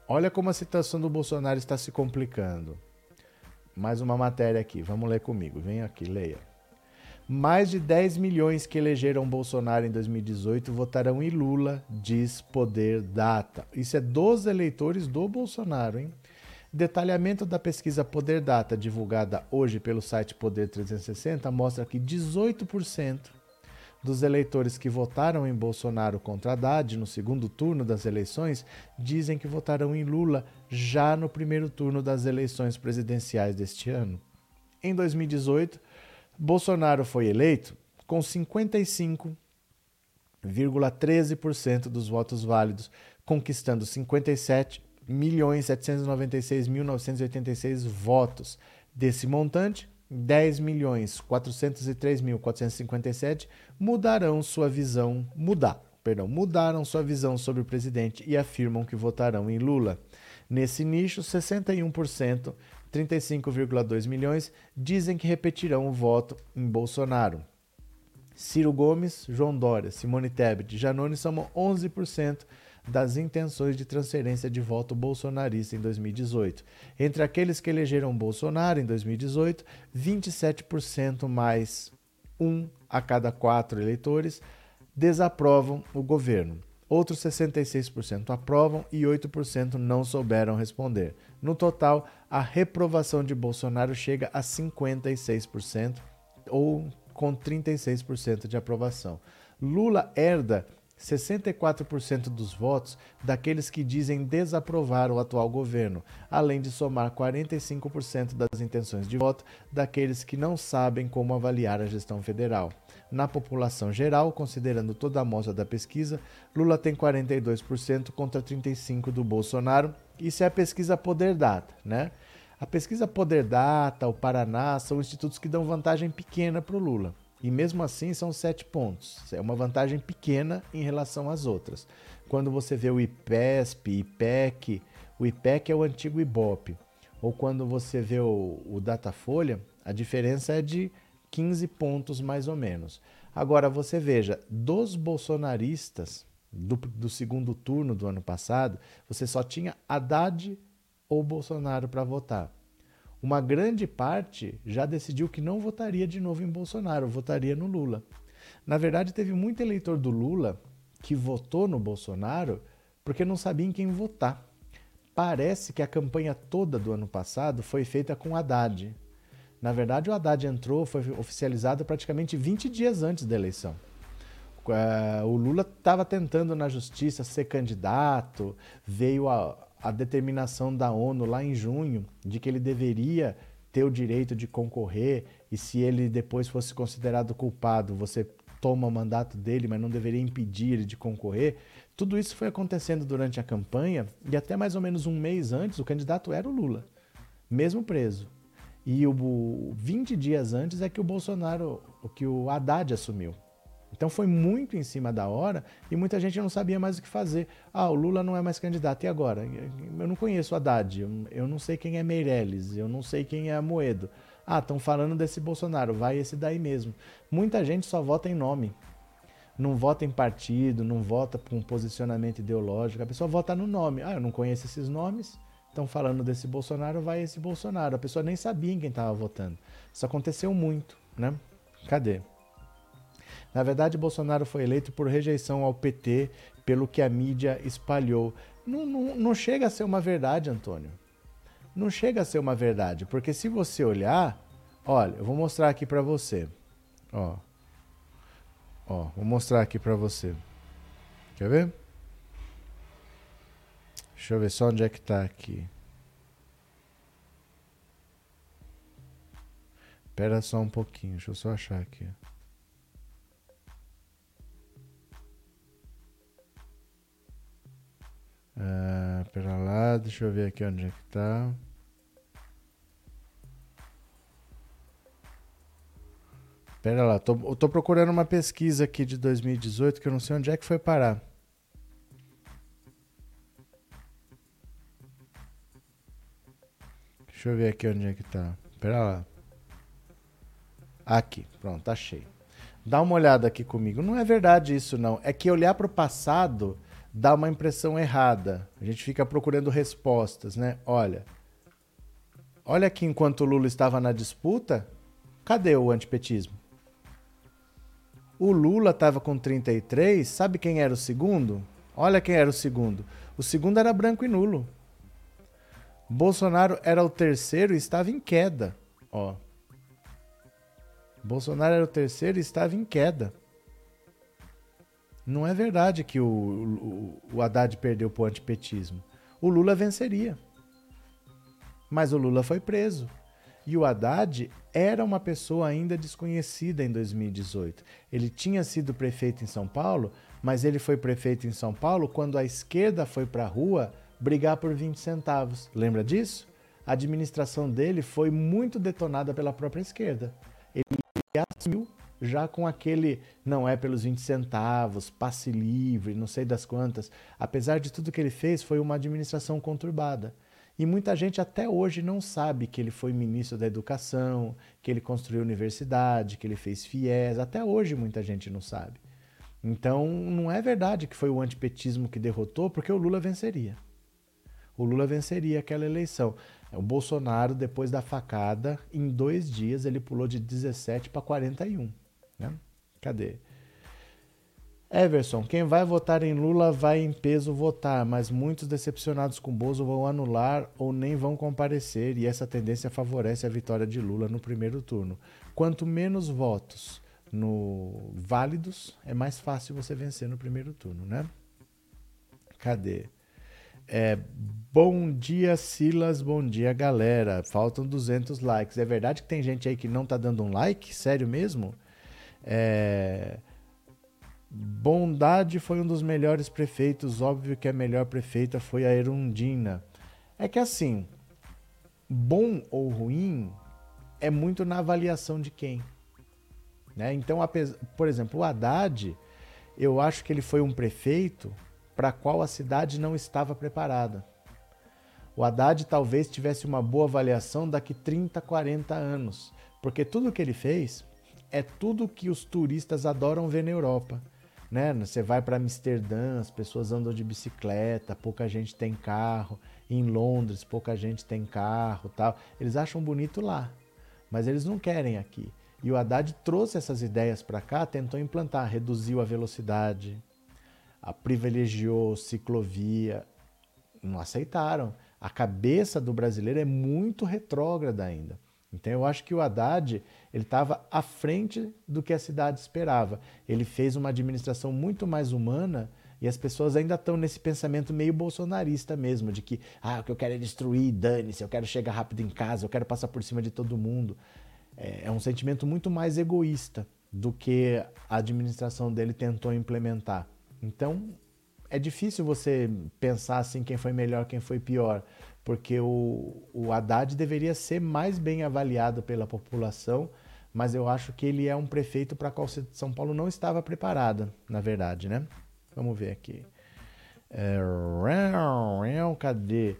S1: Olha como a situação do Bolsonaro está se complicando. Mais uma matéria aqui. Vamos ler comigo. Vem aqui, leia. Mais de 10 milhões que elegeram Bolsonaro em 2018 votarão em Lula, diz Poder Data. Isso é dos eleitores do Bolsonaro, hein? Detalhamento da pesquisa Poder Data, divulgada hoje pelo site Poder 360, mostra que 18% dos eleitores que votaram em Bolsonaro contra Haddad no segundo turno das eleições dizem que votarão em Lula já no primeiro turno das eleições presidenciais deste ano. Em 2018, Bolsonaro foi eleito com 55,13% dos votos válidos, conquistando 57 1.796.986 votos. Desse montante, 10.403.457 mudarão sua visão, mudar, perdão, mudaram sua visão sobre o presidente e afirmam que votarão em Lula. Nesse nicho, 61%, 35,2 milhões, dizem que repetirão o voto em Bolsonaro. Ciro Gomes, João Dória, Simone Tebet Janone somam 11%, das intenções de transferência de voto bolsonarista em 2018. Entre aqueles que elegeram Bolsonaro em 2018, 27% mais um a cada quatro eleitores desaprovam o governo. Outros 66% aprovam e 8% não souberam responder. No total, a reprovação de Bolsonaro chega a 56%, ou com 36% de aprovação. Lula herda 64% dos votos daqueles que dizem desaprovar o atual governo, além de somar 45% das intenções de voto daqueles que não sabem como avaliar a gestão federal. Na população geral, considerando toda a amostra da pesquisa, Lula tem 42% contra 35% do Bolsonaro. Isso é a pesquisa Poder Data, né? A pesquisa Poder Data, o Paraná, são institutos que dão vantagem pequena para o Lula. E mesmo assim são sete pontos. É uma vantagem pequena em relação às outras. Quando você vê o IPESP, IPEC, o IPEC é o antigo IBOP. Ou quando você vê o, o Datafolha, a diferença é de 15 pontos mais ou menos. Agora você veja, dos bolsonaristas do, do segundo turno do ano passado, você só tinha Haddad ou Bolsonaro para votar uma grande parte já decidiu que não votaria de novo em Bolsonaro, votaria no Lula. Na verdade, teve muito eleitor do Lula que votou no Bolsonaro porque não sabia em quem votar. Parece que a campanha toda do ano passado foi feita com Haddad. Na verdade, o Haddad entrou, foi oficializado praticamente 20 dias antes da eleição. É, o Lula estava tentando na justiça ser candidato, veio a, a determinação da ONU lá em junho de que ele deveria ter o direito de concorrer e se ele depois fosse considerado culpado, você toma o mandato dele, mas não deveria impedir ele de concorrer. Tudo isso foi acontecendo durante a campanha e até mais ou menos um mês antes o candidato era o Lula, mesmo preso. E o 20 dias antes é que o Bolsonaro, que o Haddad assumiu. Então foi muito em cima da hora e muita gente não sabia mais o que fazer. Ah, o Lula não é mais candidato, e agora? Eu não conheço o Haddad, eu não sei quem é Meirelles, eu não sei quem é Moedo. Ah, estão falando desse Bolsonaro, vai esse daí mesmo. Muita gente só vota em nome. Não vota em partido, não vota com posicionamento ideológico, a pessoa vota no nome. Ah, eu não conheço esses nomes, estão falando desse Bolsonaro, vai esse Bolsonaro. A pessoa nem sabia em quem estava votando. Isso aconteceu muito, né? Cadê? Na verdade, Bolsonaro foi eleito por rejeição ao PT, pelo que a mídia espalhou. Não, não, não chega a ser uma verdade, Antônio. Não chega a ser uma verdade, porque se você olhar, olha, eu vou mostrar aqui para você. Ó. Ó, vou mostrar aqui para você. Quer ver? Deixa eu ver só onde é que tá aqui. Espera só um pouquinho, deixa eu só achar aqui. Uh, pera lá, deixa eu ver aqui onde é que tá. Pera lá, tô, eu tô procurando uma pesquisa aqui de 2018 que eu não sei onde é que foi parar. Deixa eu ver aqui onde é que tá. Pera lá. Aqui, pronto, achei. Dá uma olhada aqui comigo. Não é verdade isso, não. É que olhar para o passado dá uma impressão errada. A gente fica procurando respostas, né? Olha. Olha aqui enquanto o Lula estava na disputa, cadê o antipetismo? O Lula estava com 33, sabe quem era o segundo? Olha quem era o segundo. O segundo era branco e nulo. Bolsonaro era o terceiro e estava em queda. Ó. Bolsonaro era o terceiro e estava em queda. Não é verdade que o, o, o Haddad perdeu para o antipetismo. O Lula venceria. Mas o Lula foi preso. E o Haddad era uma pessoa ainda desconhecida em 2018. Ele tinha sido prefeito em São Paulo, mas ele foi prefeito em São Paulo quando a esquerda foi para a rua brigar por 20 centavos. Lembra disso? A administração dele foi muito detonada pela própria esquerda. Ele assumiu já com aquele não é pelos 20 centavos, passe livre, não sei das quantas. Apesar de tudo que ele fez, foi uma administração conturbada. E muita gente até hoje não sabe que ele foi ministro da Educação, que ele construiu universidade, que ele fez FIES. Até hoje muita gente não sabe. Então não é verdade que foi o antipetismo que derrotou, porque o Lula venceria. O Lula venceria aquela eleição. O Bolsonaro, depois da facada, em dois dias ele pulou de 17 para 41. Né? Cadê? Everson, quem vai votar em Lula vai em peso votar, mas muitos decepcionados com Bozo vão anular ou nem vão comparecer, e essa tendência favorece a vitória de Lula no primeiro turno. Quanto menos votos no válidos, é mais fácil você vencer no primeiro turno, né? Cadê? É, bom dia, Silas. Bom dia, galera. Faltam 200 likes. É verdade que tem gente aí que não tá dando um like? Sério mesmo? É... Bondade foi um dos melhores prefeitos, óbvio que a melhor prefeita foi a Erundina. É que assim, bom ou ruim é muito na avaliação de quem. Né? Então, por exemplo, o Haddad, eu acho que ele foi um prefeito para qual a cidade não estava preparada. O Haddad talvez tivesse uma boa avaliação daqui 30, 40 anos, porque tudo que ele fez é tudo que os turistas adoram ver na Europa né? Você vai para Amsterdã, as pessoas andam de bicicleta, pouca gente tem carro. Em Londres, pouca gente tem carro, tal. Eles acham bonito lá, mas eles não querem aqui. E o Haddad trouxe essas ideias para cá, tentou implantar, reduziu a velocidade, a privilegiou ciclovia, não aceitaram. A cabeça do brasileiro é muito retrógrada ainda. Então eu acho que o Haddad ele estava à frente do que a cidade esperava. Ele fez uma administração muito mais humana e as pessoas ainda estão nesse pensamento meio bolsonarista mesmo, de que ah, o que eu quero é destruir, dane-se, eu quero chegar rápido em casa, eu quero passar por cima de todo mundo. É, é um sentimento muito mais egoísta do que a administração dele tentou implementar. Então é difícil você pensar assim quem foi melhor, quem foi pior, porque o, o Haddad deveria ser mais bem avaliado pela população, mas eu acho que ele é um prefeito para qual São Paulo não estava preparada, na verdade, né? Vamos ver aqui. É, cadê?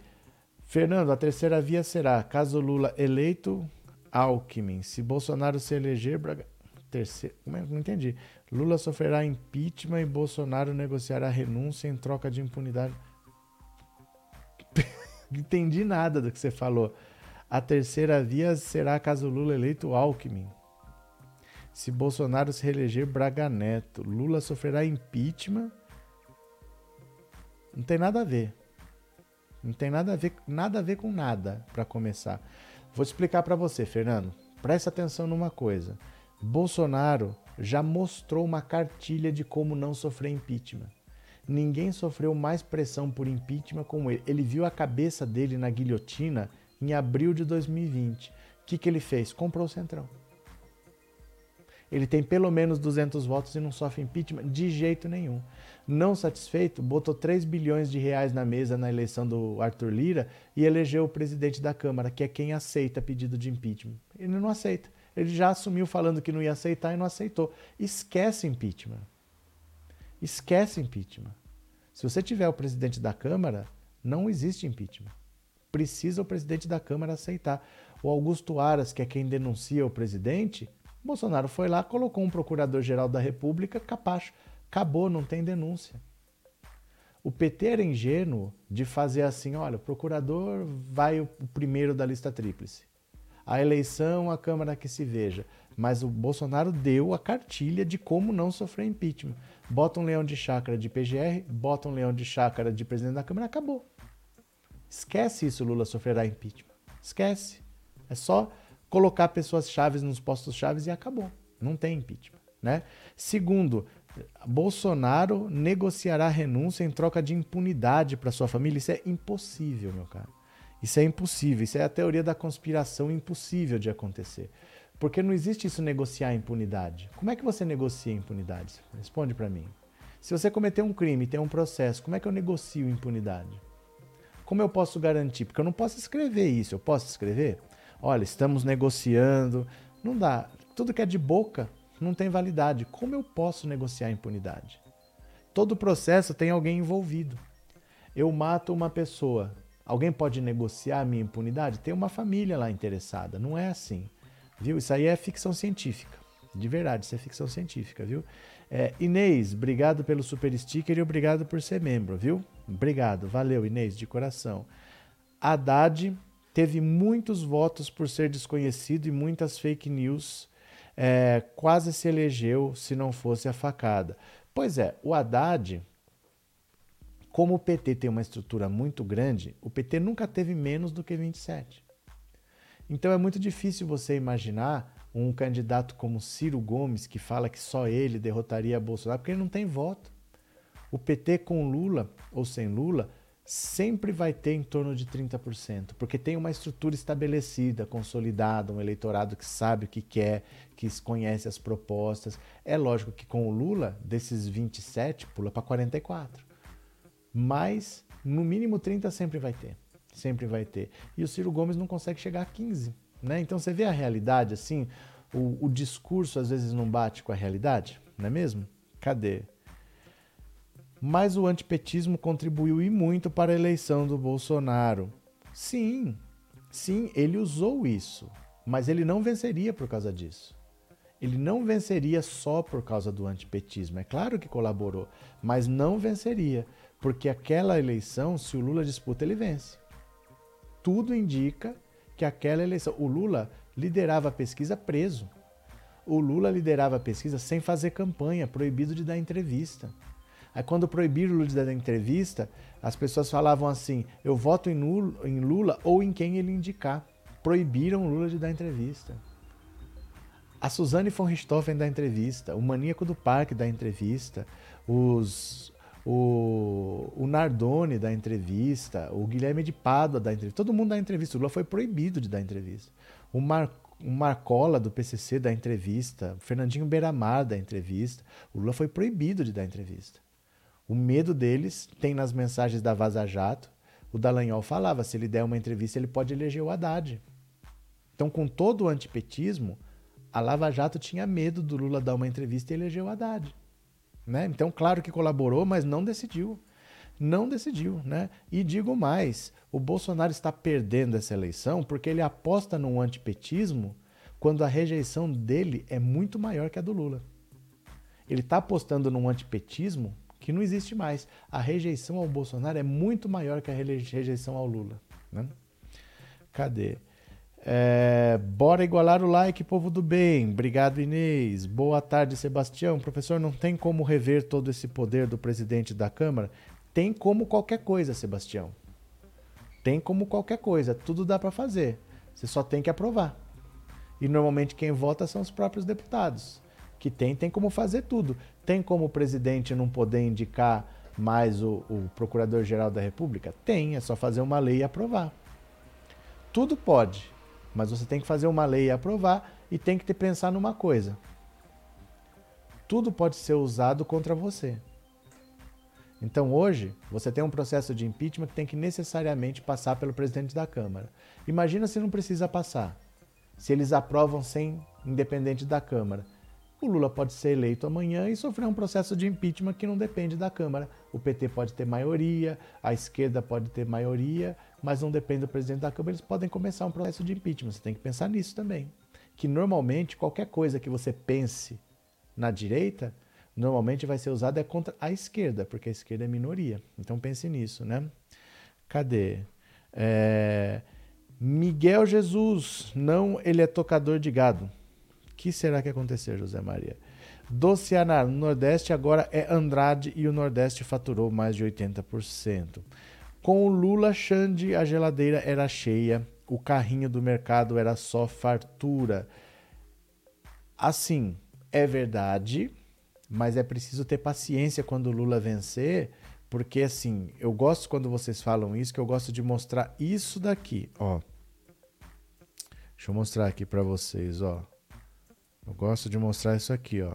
S1: Fernando, a terceira via será, caso Lula eleito, Alckmin. Se Bolsonaro se eleger, Braga... terceiro, é? não entendi. Lula sofrerá impeachment e Bolsonaro negociará renúncia em troca de impunidade entendi nada do que você falou. A terceira via será caso Lula eleito Alckmin. Se Bolsonaro se reeleger, Braga Neto. Lula sofrerá impeachment. Não tem nada a ver. Não tem nada a ver, nada a ver com nada, para começar. Vou explicar para você, Fernando. Presta atenção numa coisa. Bolsonaro já mostrou uma cartilha de como não sofrer impeachment. Ninguém sofreu mais pressão por impeachment como ele. Ele viu a cabeça dele na guilhotina em abril de 2020. O que, que ele fez? Comprou o Centrão. Ele tem pelo menos 200 votos e não sofre impeachment de jeito nenhum. Não satisfeito, botou 3 bilhões de reais na mesa na eleição do Arthur Lira e elegeu o presidente da Câmara, que é quem aceita pedido de impeachment. Ele não aceita. Ele já assumiu falando que não ia aceitar e não aceitou. Esquece impeachment. Esquece impeachment. Se você tiver o presidente da Câmara, não existe impeachment. Precisa o presidente da Câmara aceitar. O Augusto Aras, que é quem denuncia o presidente, Bolsonaro foi lá, colocou um procurador-geral da República, capacho. Acabou, não tem denúncia. O PT era ingênuo de fazer assim: olha, o procurador vai o primeiro da lista tríplice. A eleição, a Câmara que se veja. Mas o Bolsonaro deu a cartilha de como não sofrer impeachment. Bota um leão de chácara de PGR, bota um leão de chácara de presidente da Câmara, acabou. Esquece isso, Lula sofrerá impeachment. Esquece. É só colocar pessoas chaves nos postos chaves e acabou. Não tem impeachment. Né? Segundo, Bolsonaro negociará renúncia em troca de impunidade para sua família. Isso é impossível, meu caro. Isso é impossível. Isso é a teoria da conspiração impossível de acontecer. Porque não existe isso negociar impunidade. Como é que você negocia impunidade? Responde para mim. Se você cometer um crime tem um processo, como é que eu negocio impunidade? Como eu posso garantir? Porque eu não posso escrever isso. Eu posso escrever? Olha, estamos negociando. Não dá. Tudo que é de boca não tem validade. Como eu posso negociar impunidade? Todo processo tem alguém envolvido. Eu mato uma pessoa. Alguém pode negociar a minha impunidade? Tem uma família lá interessada. Não é assim. Viu? Isso aí é ficção científica. De verdade, isso é ficção científica, viu? É, Inês, obrigado pelo super sticker e obrigado por ser membro, viu? Obrigado, valeu, Inês, de coração. Haddad teve muitos votos por ser desconhecido e muitas fake news é, quase se elegeu se não fosse a facada. Pois é, o Haddad, como o PT tem uma estrutura muito grande, o PT nunca teve menos do que 27. Então é muito difícil você imaginar um candidato como Ciro Gomes, que fala que só ele derrotaria Bolsonaro, porque ele não tem voto. O PT com Lula ou sem Lula sempre vai ter em torno de 30%, porque tem uma estrutura estabelecida, consolidada, um eleitorado que sabe o que quer, que conhece as propostas. É lógico que com o Lula, desses 27, pula para 44. Mas, no mínimo 30 sempre vai ter. Sempre vai ter. E o Ciro Gomes não consegue chegar a 15. Né? Então você vê a realidade assim, o, o discurso às vezes não bate com a realidade, não é mesmo? Cadê? Mas o antipetismo contribuiu e muito para a eleição do Bolsonaro. Sim, sim, ele usou isso, mas ele não venceria por causa disso. Ele não venceria só por causa do antipetismo. É claro que colaborou, mas não venceria, porque aquela eleição, se o Lula disputa, ele vence. Tudo indica que aquela eleição. O Lula liderava a pesquisa preso. O Lula liderava a pesquisa sem fazer campanha, proibido de dar entrevista. Aí quando proibiram o Lula de dar entrevista, as pessoas falavam assim: eu voto em Lula, ou em quem ele indicar. Proibiram o Lula de dar entrevista. A Suzane von Richthofen dá entrevista, o Maníaco do Parque dá entrevista, os, o, o Nardoni dá entrevista, o Guilherme de Pádua dá entrevista, todo mundo dá entrevista. O Lula foi proibido de dar entrevista. O, Mar, o Marcola do PCC dá entrevista, o Fernandinho Beiramar dá entrevista. O Lula foi proibido de dar entrevista. O medo deles tem nas mensagens da Vaza Jato. O Dallagnol falava, se ele der uma entrevista, ele pode eleger o Haddad. Então, com todo o antipetismo, a Lava Jato tinha medo do Lula dar uma entrevista e eleger o Haddad. Né? Então, claro que colaborou, mas não decidiu. Não decidiu, né? E digo mais, o Bolsonaro está perdendo essa eleição porque ele aposta num antipetismo quando a rejeição dele é muito maior que a do Lula. Ele está apostando num antipetismo que não existe mais. A rejeição ao Bolsonaro é muito maior que a rejeição ao Lula. Né? Cadê? É, bora igualar o like, povo do bem. Obrigado, Inês. Boa tarde, Sebastião. Professor, não tem como rever todo esse poder do presidente da Câmara? Tem como qualquer coisa, Sebastião. Tem como qualquer coisa. Tudo dá para fazer. Você só tem que aprovar. E normalmente quem vota são os próprios deputados. Que tem, tem como fazer tudo. Tem como o presidente não poder indicar mais o, o Procurador-Geral da República? Tem, é só fazer uma lei e aprovar. Tudo pode, mas você tem que fazer uma lei e aprovar e tem que te pensar numa coisa. Tudo pode ser usado contra você. Então hoje, você tem um processo de impeachment que tem que necessariamente passar pelo presidente da Câmara. Imagina se não precisa passar. Se eles aprovam sem independente da Câmara o Lula pode ser eleito amanhã e sofrer um processo de impeachment que não depende da Câmara. O PT pode ter maioria, a esquerda pode ter maioria, mas não depende do presidente da Câmara. Eles podem começar um processo de impeachment. Você tem que pensar nisso também. que normalmente qualquer coisa que você pense na direita, normalmente vai ser usada é contra a esquerda, porque a esquerda é minoria. Então pense nisso, né? Cadê? É... Miguel Jesus, não, ele é tocador de gado. Que será que aconteceu, José Maria? Do no Nordeste agora é Andrade e o Nordeste faturou mais de 80%. Com o Lula Xande, a geladeira era cheia, o carrinho do mercado era só fartura. Assim, é verdade, mas é preciso ter paciência quando o Lula vencer, porque assim, eu gosto quando vocês falam isso, que eu gosto de mostrar isso daqui, ó. Deixa eu mostrar aqui para vocês, ó. Eu gosto de mostrar isso aqui, ó.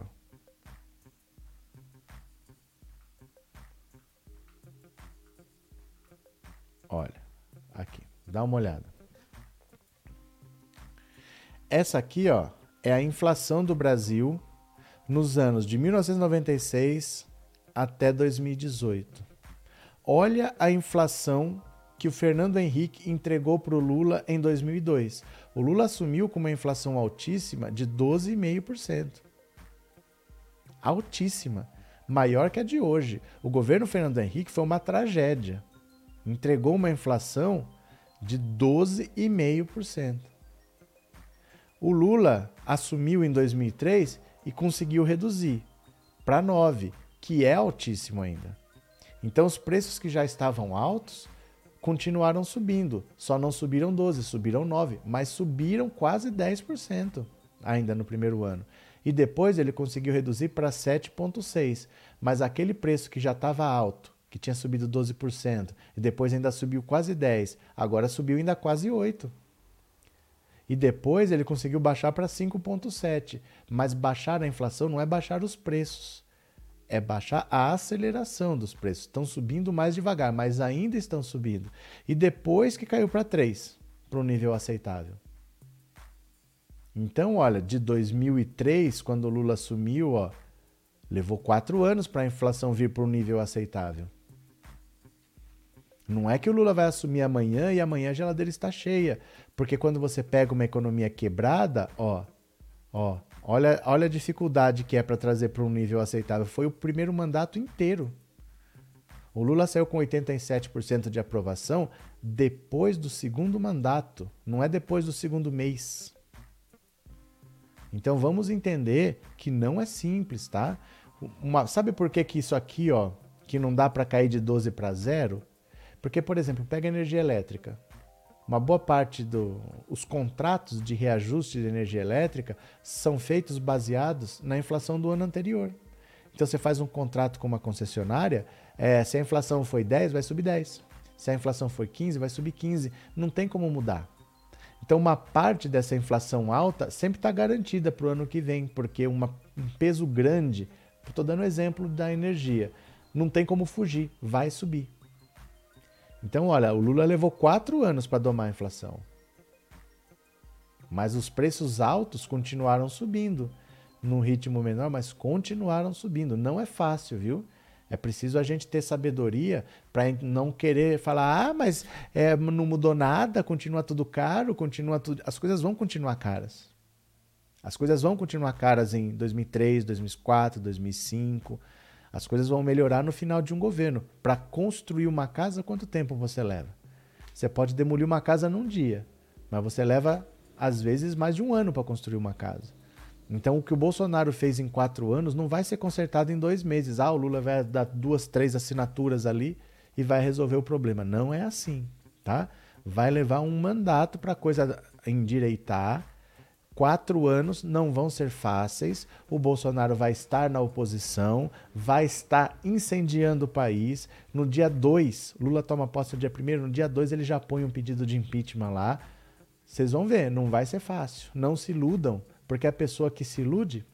S1: Olha, aqui, dá uma olhada. Essa aqui, ó, é a inflação do Brasil nos anos de 1996 até 2018. Olha a inflação que o Fernando Henrique entregou para o Lula em 2002. O Lula assumiu com uma inflação altíssima de 12,5%. Altíssima. Maior que a de hoje. O governo Fernando Henrique foi uma tragédia entregou uma inflação de 12,5%. O Lula assumiu em 2003 e conseguiu reduzir para 9, que é altíssimo ainda. Então os preços que já estavam altos continuaram subindo, só não subiram 12, subiram 9, mas subiram quase 10% ainda no primeiro ano. E depois ele conseguiu reduzir para 7,6, mas aquele preço que já estava alto que tinha subido 12%, e depois ainda subiu quase 10%, agora subiu ainda quase 8%. E depois ele conseguiu baixar para 5,7%. Mas baixar a inflação não é baixar os preços, é baixar a aceleração dos preços. Estão subindo mais devagar, mas ainda estão subindo. E depois que caiu para 3%, para um nível aceitável. Então, olha, de 2003, quando o Lula assumiu, ó, levou quatro anos para a inflação vir para um nível aceitável. Não é que o Lula vai assumir amanhã e amanhã a geladeira está cheia. Porque quando você pega uma economia quebrada, ó, ó, olha, olha a dificuldade que é para trazer para um nível aceitável. Foi o primeiro mandato inteiro. O Lula saiu com 87% de aprovação depois do segundo mandato, não é depois do segundo mês. Então vamos entender que não é simples, tá? Uma, sabe por que, que isso aqui, ó, que não dá para cair de 12 para zero? Porque, por exemplo, pega energia elétrica. Uma boa parte dos contratos de reajuste de energia elétrica são feitos baseados na inflação do ano anterior. Então você faz um contrato com uma concessionária, é, se a inflação foi 10, vai subir 10. Se a inflação foi 15, vai subir 15. Não tem como mudar. Então uma parte dessa inflação alta sempre está garantida para o ano que vem, porque uma, um peso grande, estou dando exemplo da energia, não tem como fugir, vai subir. Então, olha, o Lula levou quatro anos para domar a inflação. Mas os preços altos continuaram subindo. Num ritmo menor, mas continuaram subindo. Não é fácil, viu? É preciso a gente ter sabedoria para não querer falar, ah, mas é, não mudou nada, continua tudo caro, continua tudo. As coisas vão continuar caras. As coisas vão continuar caras em 2003, 2004, 2005. As coisas vão melhorar no final de um governo. Para construir uma casa, quanto tempo você leva? Você pode demolir uma casa num dia, mas você leva, às vezes, mais de um ano para construir uma casa. Então, o que o Bolsonaro fez em quatro anos não vai ser consertado em dois meses. Ah, o Lula vai dar duas, três assinaturas ali e vai resolver o problema. Não é assim, tá? Vai levar um mandato para a coisa endireitar Quatro anos não vão ser fáceis. O Bolsonaro vai estar na oposição, vai estar incendiando o país. No dia 2, Lula toma posse no dia 1, no dia 2 ele já põe um pedido de impeachment lá. Vocês vão ver, não vai ser fácil. Não se iludam, porque a pessoa que se ilude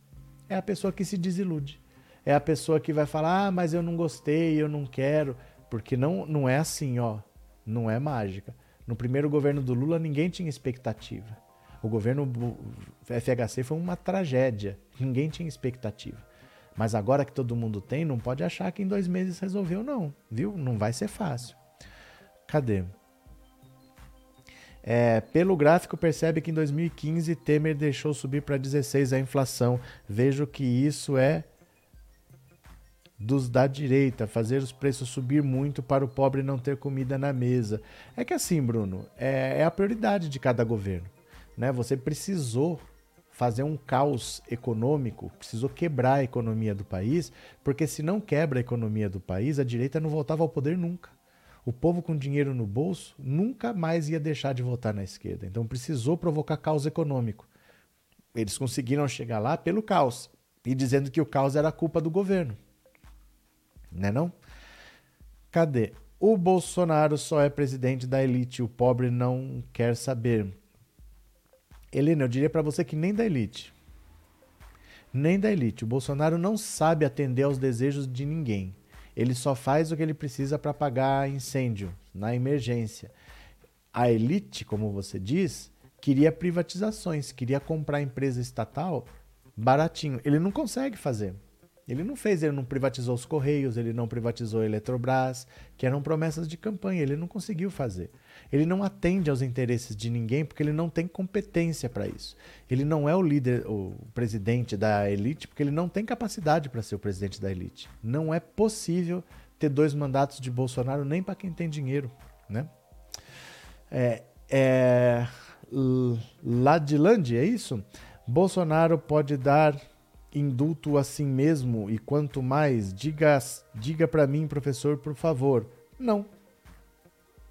S1: é a pessoa que se desilude. É a pessoa que vai falar: "Ah, mas eu não gostei, eu não quero", porque não não é assim, ó. Não é mágica. No primeiro governo do Lula ninguém tinha expectativa. O governo FHC foi uma tragédia. Ninguém tinha expectativa. Mas agora que todo mundo tem, não pode achar que em dois meses resolveu, não. Viu? Não vai ser fácil. Cadê? É, pelo gráfico, percebe que em 2015 Temer deixou subir para 16 a inflação. Vejo que isso é dos da direita, fazer os preços subir muito para o pobre não ter comida na mesa. É que assim, Bruno, é, é a prioridade de cada governo. Né? Você precisou fazer um caos econômico, precisou quebrar a economia do país, porque se não quebra a economia do país, a direita não voltava ao poder nunca. O povo com dinheiro no bolso nunca mais ia deixar de votar na esquerda. Então precisou provocar caos econômico. Eles conseguiram chegar lá pelo caos e dizendo que o caos era culpa do governo. Né não? Cadê? O Bolsonaro só é presidente da elite, o pobre não quer saber. Helena, eu diria para você que nem da elite. Nem da elite. O Bolsonaro não sabe atender aos desejos de ninguém. Ele só faz o que ele precisa para apagar incêndio na emergência. A elite, como você diz, queria privatizações, queria comprar empresa estatal baratinho. Ele não consegue fazer. Ele não fez, ele não privatizou os Correios, ele não privatizou a Eletrobras, que eram promessas de campanha, ele não conseguiu fazer. Ele não atende aos interesses de ninguém porque ele não tem competência para isso. Ele não é o líder, o presidente da elite, porque ele não tem capacidade para ser o presidente da elite. Não é possível ter dois mandatos de Bolsonaro nem para quem tem dinheiro, né? É, é, é isso? Bolsonaro pode dar indulto a si mesmo e quanto mais, diga, diga para mim, professor, por favor. Não.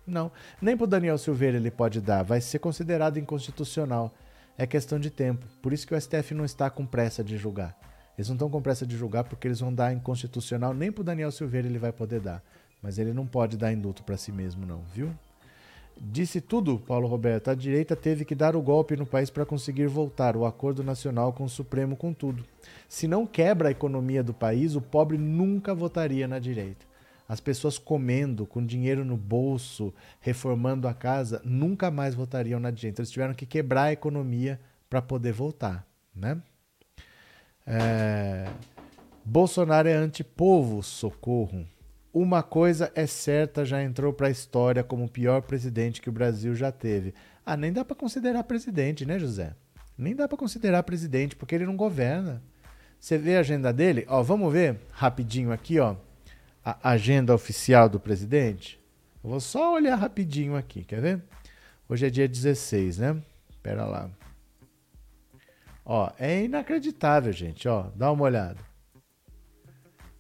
S1: Não. Nem para Daniel Silveira ele pode dar. Vai ser considerado inconstitucional. É questão de tempo. Por isso que o STF não está com pressa de julgar. Eles não estão com pressa de julgar porque eles vão dar inconstitucional. Nem para Daniel Silveira ele vai poder dar. Mas ele não pode dar indulto para si mesmo, não, viu? Disse tudo, Paulo Roberto. A direita teve que dar o golpe no país para conseguir voltar. O acordo nacional com o Supremo com tudo. Se não quebra a economia do país, o pobre nunca votaria na direita. As pessoas comendo, com dinheiro no bolso, reformando a casa, nunca mais votariam na direita. Eles tiveram que quebrar a economia para poder voltar. Né? É... Bolsonaro é antipovo, socorro. Uma coisa é certa, já entrou para a história como o pior presidente que o Brasil já teve. Ah, nem dá para considerar presidente, né, José? Nem dá para considerar presidente porque ele não governa. Você vê a agenda dele? Ó, vamos ver rapidinho aqui, ó, a agenda oficial do presidente. Eu vou só olhar rapidinho aqui, quer ver? Hoje é dia 16, né? Pera lá. Ó, é inacreditável, gente, ó, dá uma olhada.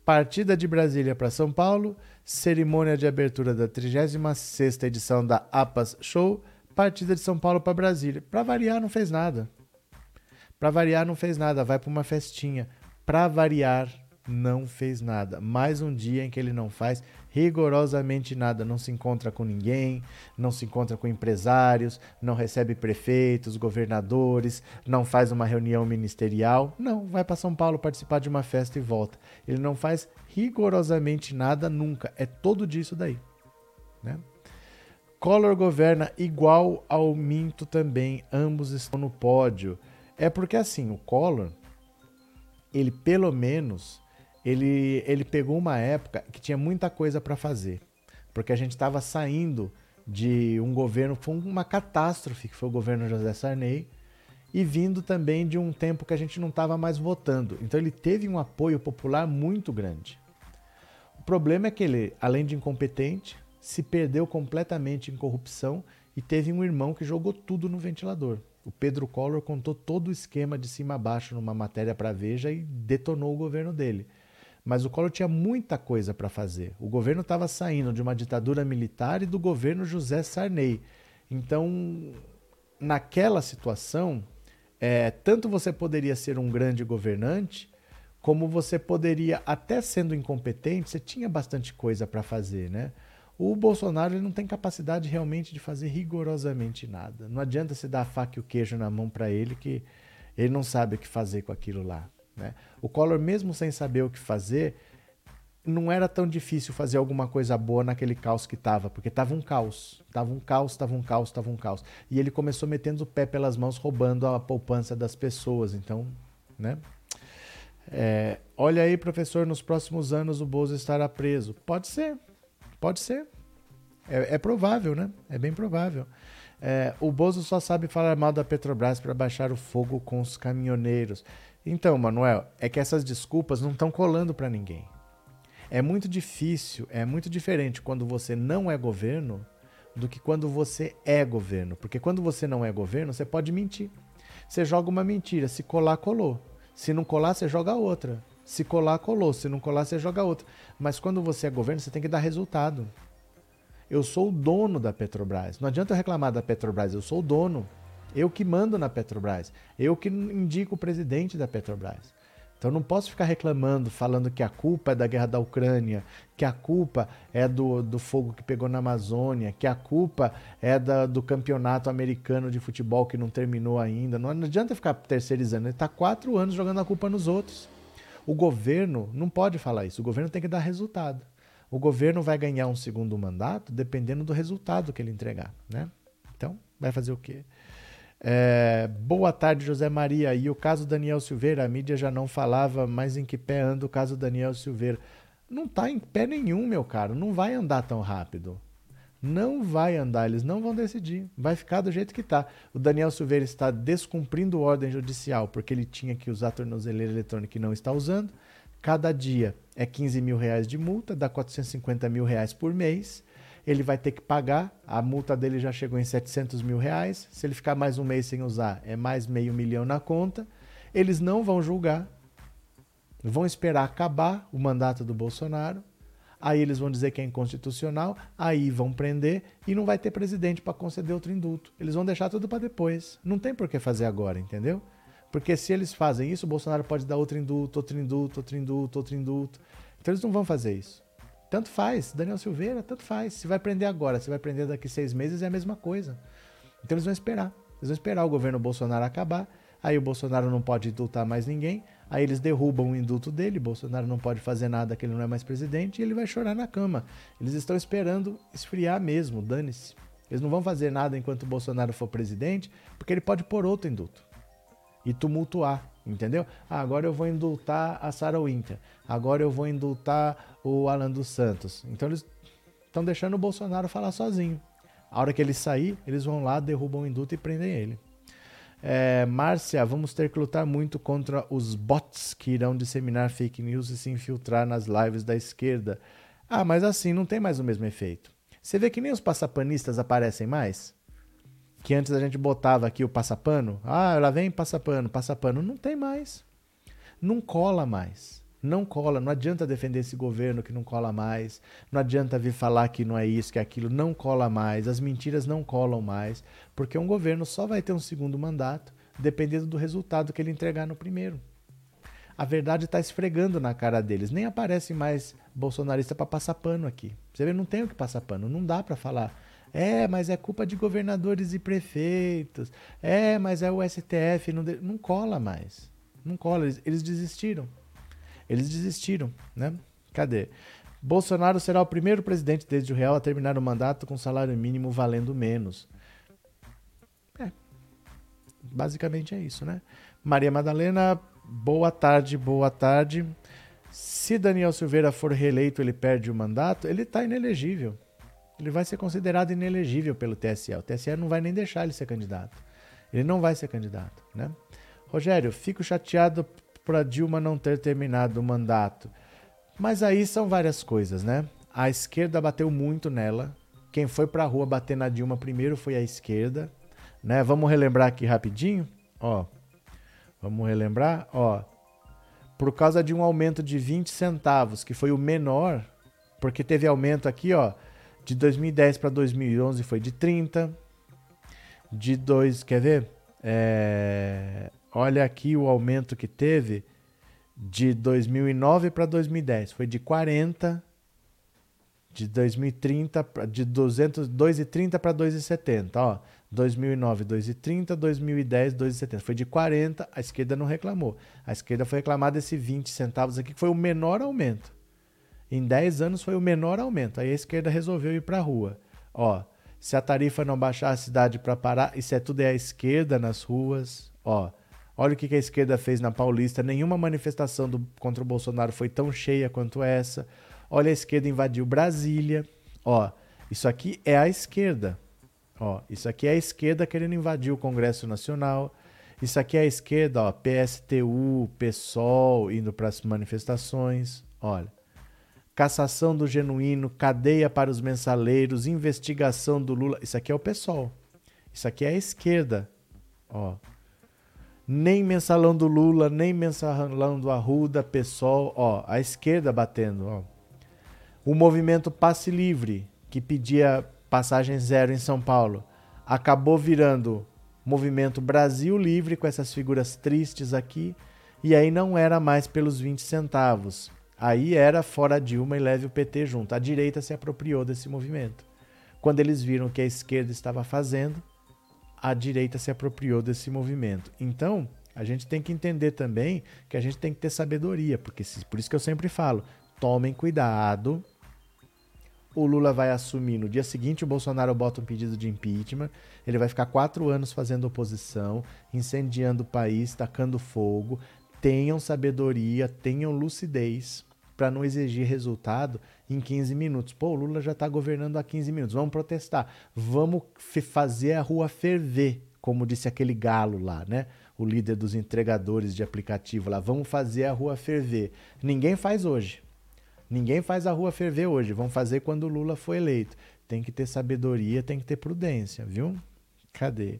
S1: Partida de Brasília para São Paulo, cerimônia de abertura da 36ª edição da APAS Show, partida de São Paulo para Brasília. Para variar, não fez nada. Para variar, não fez nada, vai para uma festinha. Para variar, não fez nada. Mais um dia em que ele não faz rigorosamente nada. Não se encontra com ninguém, não se encontra com empresários, não recebe prefeitos, governadores, não faz uma reunião ministerial. Não, vai para São Paulo participar de uma festa e volta. Ele não faz rigorosamente nada nunca. É todo disso daí. Né? Collor governa igual ao Minto também. Ambos estão no pódio. É porque assim, o Collor, ele pelo menos ele, ele pegou uma época que tinha muita coisa para fazer, porque a gente estava saindo de um governo, foi uma catástrofe, que foi o governo José Sarney, e vindo também de um tempo que a gente não estava mais votando. Então ele teve um apoio popular muito grande. O problema é que ele, além de incompetente, se perdeu completamente em corrupção e teve um irmão que jogou tudo no ventilador. O Pedro Collor contou todo o esquema de cima a baixo numa matéria para Veja e detonou o governo dele. Mas o Collor tinha muita coisa para fazer. O governo estava saindo de uma ditadura militar e do governo José Sarney. Então, naquela situação, é, tanto você poderia ser um grande governante, como você poderia, até sendo incompetente, você tinha bastante coisa para fazer, né? O Bolsonaro ele não tem capacidade realmente de fazer rigorosamente nada. Não adianta você dar a faca e o queijo na mão para ele que ele não sabe o que fazer com aquilo lá. Né? O Collor, mesmo sem saber o que fazer, não era tão difícil fazer alguma coisa boa naquele caos que estava, porque estava um caos, estava um caos, estava um caos, estava um caos. E ele começou metendo o pé pelas mãos, roubando a poupança das pessoas. Então, né? É, olha aí, professor, nos próximos anos o Bozo estará preso. Pode ser, pode ser. É, é provável, né? É bem provável. É, o Bozo só sabe falar mal da Petrobras para baixar o fogo com os caminhoneiros. Então, Manuel, é que essas desculpas não estão colando para ninguém. É muito difícil, é muito diferente quando você não é governo do que quando você é governo. Porque quando você não é governo, você pode mentir. Você joga uma mentira, se colar, colou. Se não colar, você joga outra. Se colar, colou. Se não colar, você joga outra. Mas quando você é governo, você tem que dar resultado. Eu sou o dono da Petrobras. Não adianta eu reclamar da Petrobras, eu sou o dono. Eu que mando na Petrobras. Eu que indico o presidente da Petrobras. Então não posso ficar reclamando, falando que a culpa é da guerra da Ucrânia, que a culpa é do, do fogo que pegou na Amazônia, que a culpa é da, do campeonato americano de futebol que não terminou ainda. Não, adianta ficar terceirizando. Ele está quatro anos jogando a culpa nos outros. O governo não pode falar isso. O governo tem que dar resultado. O governo vai ganhar um segundo mandato dependendo do resultado que ele entregar. Né? Então, vai fazer o quê? É, boa tarde, José Maria. E o caso Daniel Silveira, a mídia já não falava, mas em que pé anda o caso Daniel Silveira? Não está em pé nenhum, meu caro. Não vai andar tão rápido. Não vai andar, eles não vão decidir. Vai ficar do jeito que está. O Daniel Silveira está descumprindo ordem judicial porque ele tinha que usar tornozeleira eletrônica e não está usando. Cada dia é 15 mil reais de multa, dá 450 mil reais por mês ele vai ter que pagar. A multa dele já chegou em 700 mil reais. Se ele ficar mais um mês sem usar, é mais meio milhão na conta. Eles não vão julgar, vão esperar acabar o mandato do Bolsonaro. Aí eles vão dizer que é inconstitucional, aí vão prender e não vai ter presidente para conceder outro indulto. Eles vão deixar tudo para depois. Não tem por que fazer agora, entendeu? Porque se eles fazem isso, o Bolsonaro pode dar outro indulto, outro indulto, outro indulto, outro indulto. Então eles não vão fazer isso. Tanto faz. Daniel Silveira, tanto faz. Se vai prender agora, se vai prender daqui seis meses, é a mesma coisa. Então eles vão esperar. Eles vão esperar o governo Bolsonaro acabar. Aí o Bolsonaro não pode indultar mais ninguém. Aí eles derrubam o indulto dele. Bolsonaro não pode fazer nada que ele não é mais presidente. E ele vai chorar na cama. Eles estão esperando esfriar mesmo. Dane-se. Eles não vão fazer nada enquanto o Bolsonaro for presidente, porque ele pode pôr outro indulto e tumultuar Entendeu? Ah, agora eu vou indultar a Sarah Winter. Agora eu vou indultar o Alan dos Santos. Então eles estão deixando o Bolsonaro falar sozinho. A hora que ele sair, eles vão lá, derrubam o indulto e prendem ele. É, Márcia, vamos ter que lutar muito contra os bots que irão disseminar fake news e se infiltrar nas lives da esquerda. Ah, mas assim não tem mais o mesmo efeito. Você vê que nem os passapanistas aparecem mais? que antes a gente botava aqui o passapano. Ah, lá vem passapano, passapano. Não tem mais. Não cola mais. Não cola. Não adianta defender esse governo que não cola mais. Não adianta vir falar que não é isso, que é aquilo. Não cola mais. As mentiras não colam mais. Porque um governo só vai ter um segundo mandato dependendo do resultado que ele entregar no primeiro. A verdade está esfregando na cara deles. Nem aparece mais bolsonarista para passar pano aqui. Você vê, não tem o que passar pano. Não dá para falar é, mas é culpa de governadores e prefeitos. É, mas é o STF. Não, de... não cola mais. Não cola. Eles, eles desistiram. Eles desistiram, né? Cadê? Bolsonaro será o primeiro presidente desde o real a terminar o mandato com salário mínimo valendo menos. É. Basicamente é isso, né? Maria Madalena, boa tarde, boa tarde. Se Daniel Silveira for reeleito, ele perde o mandato, ele está inelegível ele vai ser considerado inelegível pelo TSE. O TSE não vai nem deixar ele ser candidato. Ele não vai ser candidato, né? Rogério, fico chateado por a Dilma não ter terminado o mandato. Mas aí são várias coisas, né? A esquerda bateu muito nela. Quem foi para a rua bater na Dilma primeiro foi a esquerda, né? Vamos relembrar aqui rapidinho, ó. Vamos relembrar, ó. Por causa de um aumento de 20 centavos, que foi o menor, porque teve aumento aqui, ó, de 2010 para 2011 foi de 30. De 2, quer ver? É, olha aqui o aumento que teve de 2009 para 2010. Foi de 40. De 2030 de 200, 2,30 para 2,70, ó. 2009, 2,30, 2010, 2,70. Foi de 40, a esquerda não reclamou. A esquerda foi reclamar desse 20 centavos aqui, que foi o menor aumento. Em 10 anos foi o menor aumento. Aí a esquerda resolveu ir para a rua. Ó, se a tarifa não baixar a cidade para parar, isso é tudo é a esquerda nas ruas. Ó, olha o que a esquerda fez na Paulista. Nenhuma manifestação do, contra o Bolsonaro foi tão cheia quanto essa. Olha, a esquerda invadiu Brasília. Ó, isso aqui é a esquerda. Ó, isso aqui é a esquerda querendo invadir o Congresso Nacional. Isso aqui é a esquerda, ó, PSTU, PSOL indo para as manifestações. Olha. Cassação do genuíno, cadeia para os mensaleiros, investigação do Lula. Isso aqui é o PSOL. Isso aqui é a esquerda. Ó. Nem mensalão do Lula, nem mensalão do Arruda, PSOL. Ó, a esquerda batendo. Ó. O movimento Passe Livre, que pedia passagem zero em São Paulo, acabou virando movimento Brasil Livre com essas figuras tristes aqui, e aí não era mais pelos 20 centavos. Aí era fora Dilma e leve o PT junto. A direita se apropriou desse movimento. Quando eles viram o que a esquerda estava fazendo, a direita se apropriou desse movimento. Então, a gente tem que entender também que a gente tem que ter sabedoria, porque por isso que eu sempre falo, tomem cuidado o Lula vai assumir no dia seguinte, o Bolsonaro bota um pedido de impeachment, ele vai ficar quatro anos fazendo oposição, incendiando o país, tacando fogo. Tenham sabedoria, tenham lucidez para não exigir resultado em 15 minutos. Pô, o Lula já está governando há 15 minutos, vamos protestar, vamos fazer a rua ferver, como disse aquele galo lá, né? O líder dos entregadores de aplicativo lá, vamos fazer a rua ferver. Ninguém faz hoje. Ninguém faz a rua ferver hoje, vão fazer quando o Lula for eleito. Tem que ter sabedoria, tem que ter prudência, viu? Cadê?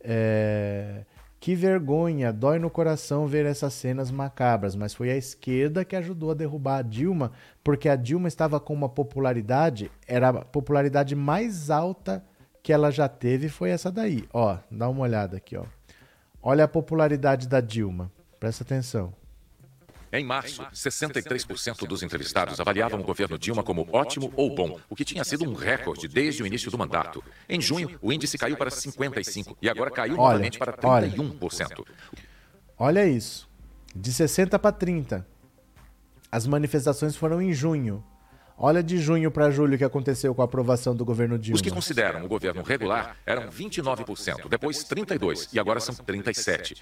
S1: É... Que vergonha, dói no coração ver essas cenas macabras, mas foi a esquerda que ajudou a derrubar a Dilma, porque a Dilma estava com uma popularidade, era a popularidade mais alta que ela já teve foi essa daí. Ó, dá uma olhada aqui, ó. Olha a popularidade da Dilma. Presta atenção.
S2: Em março, 63% dos entrevistados avaliavam o governo Dilma como ótimo ou bom, o que tinha sido um recorde desde o início do mandato. Em junho, o índice caiu para 55% e agora caiu olha, novamente para 31%.
S1: Olha, olha isso. De 60 para 30. As manifestações foram em junho. Olha de junho para julho o que aconteceu com a aprovação do governo Dilma.
S2: Os que consideram o governo regular eram 29%, depois 32% e agora são 37%.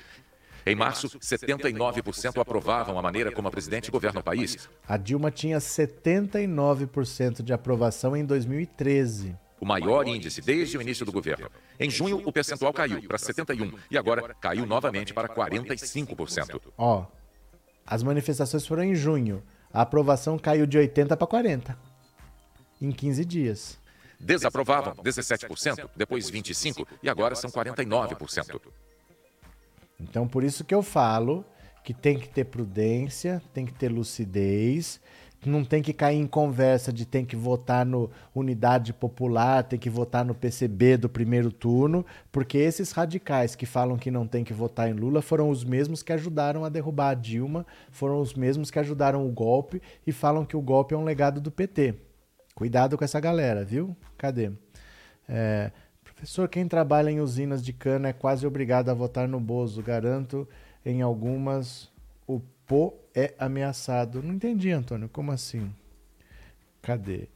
S2: Em março, 79% aprovavam a maneira como a presidente governa o país.
S1: A Dilma tinha 79% de aprovação em 2013
S2: o maior índice desde o início do governo. Em junho, o percentual caiu para 71% e agora caiu novamente para 45%.
S1: Ó, as manifestações foram em junho. A aprovação caiu de 80% para 40% em 15 dias.
S2: Desaprovavam 17%, depois 25% e agora são 49%.
S1: Então, por isso que eu falo que tem que ter prudência, tem que ter lucidez, não tem que cair em conversa de tem que votar no Unidade Popular, tem que votar no PCB do primeiro turno, porque esses radicais que falam que não tem que votar em Lula foram os mesmos que ajudaram a derrubar a Dilma, foram os mesmos que ajudaram o golpe e falam que o golpe é um legado do PT. Cuidado com essa galera, viu? Cadê? É, Professor, quem trabalha em usinas de cana é quase obrigado a votar no Bozo. Garanto, em algumas o pô é ameaçado. Não entendi, Antônio. Como assim? Cadê?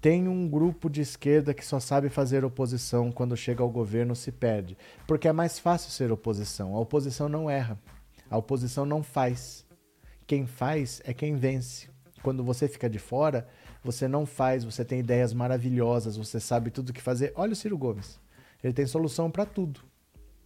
S1: Tem um grupo de esquerda que só sabe fazer oposição quando chega ao governo se perde. Porque é mais fácil ser oposição. A oposição não erra. A oposição não faz. Quem faz é quem vence. Quando você fica de fora, você não faz, você tem ideias maravilhosas, você sabe tudo o que fazer. Olha o Ciro Gomes. Ele tem solução para tudo.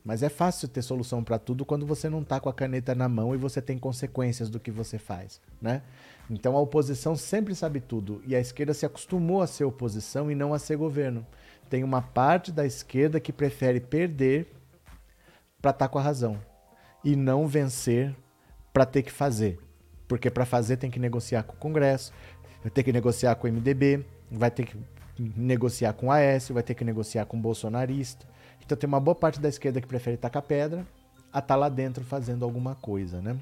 S1: Mas é fácil ter solução para tudo quando você não está com a caneta na mão e você tem consequências do que você faz, né? Então a oposição sempre sabe tudo e a esquerda se acostumou a ser oposição e não a ser governo. Tem uma parte da esquerda que prefere perder para estar tá com a razão e não vencer para ter que fazer. Porque para fazer tem que negociar com o Congresso, ter que negociar com o MDB, vai ter que negociar com o Aécio, vai ter que negociar com o bolsonarista. Então tem uma boa parte da esquerda que prefere tacar pedra a estar tá lá dentro fazendo alguma coisa, né?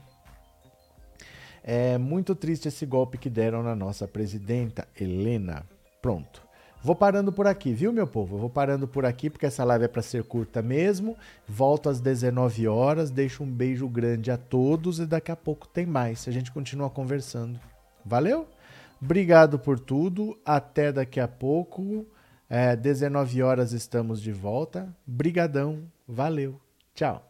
S1: É muito triste esse golpe que deram na nossa presidenta Helena. Pronto. Vou parando por aqui, viu, meu povo? vou parando por aqui porque essa live é para ser curta mesmo. Volto às 19 horas. Deixo um beijo grande a todos e daqui a pouco tem mais. A gente continua conversando. Valeu? Obrigado por tudo. Até daqui a pouco. É, 19 horas estamos de volta. Brigadão. Valeu. Tchau.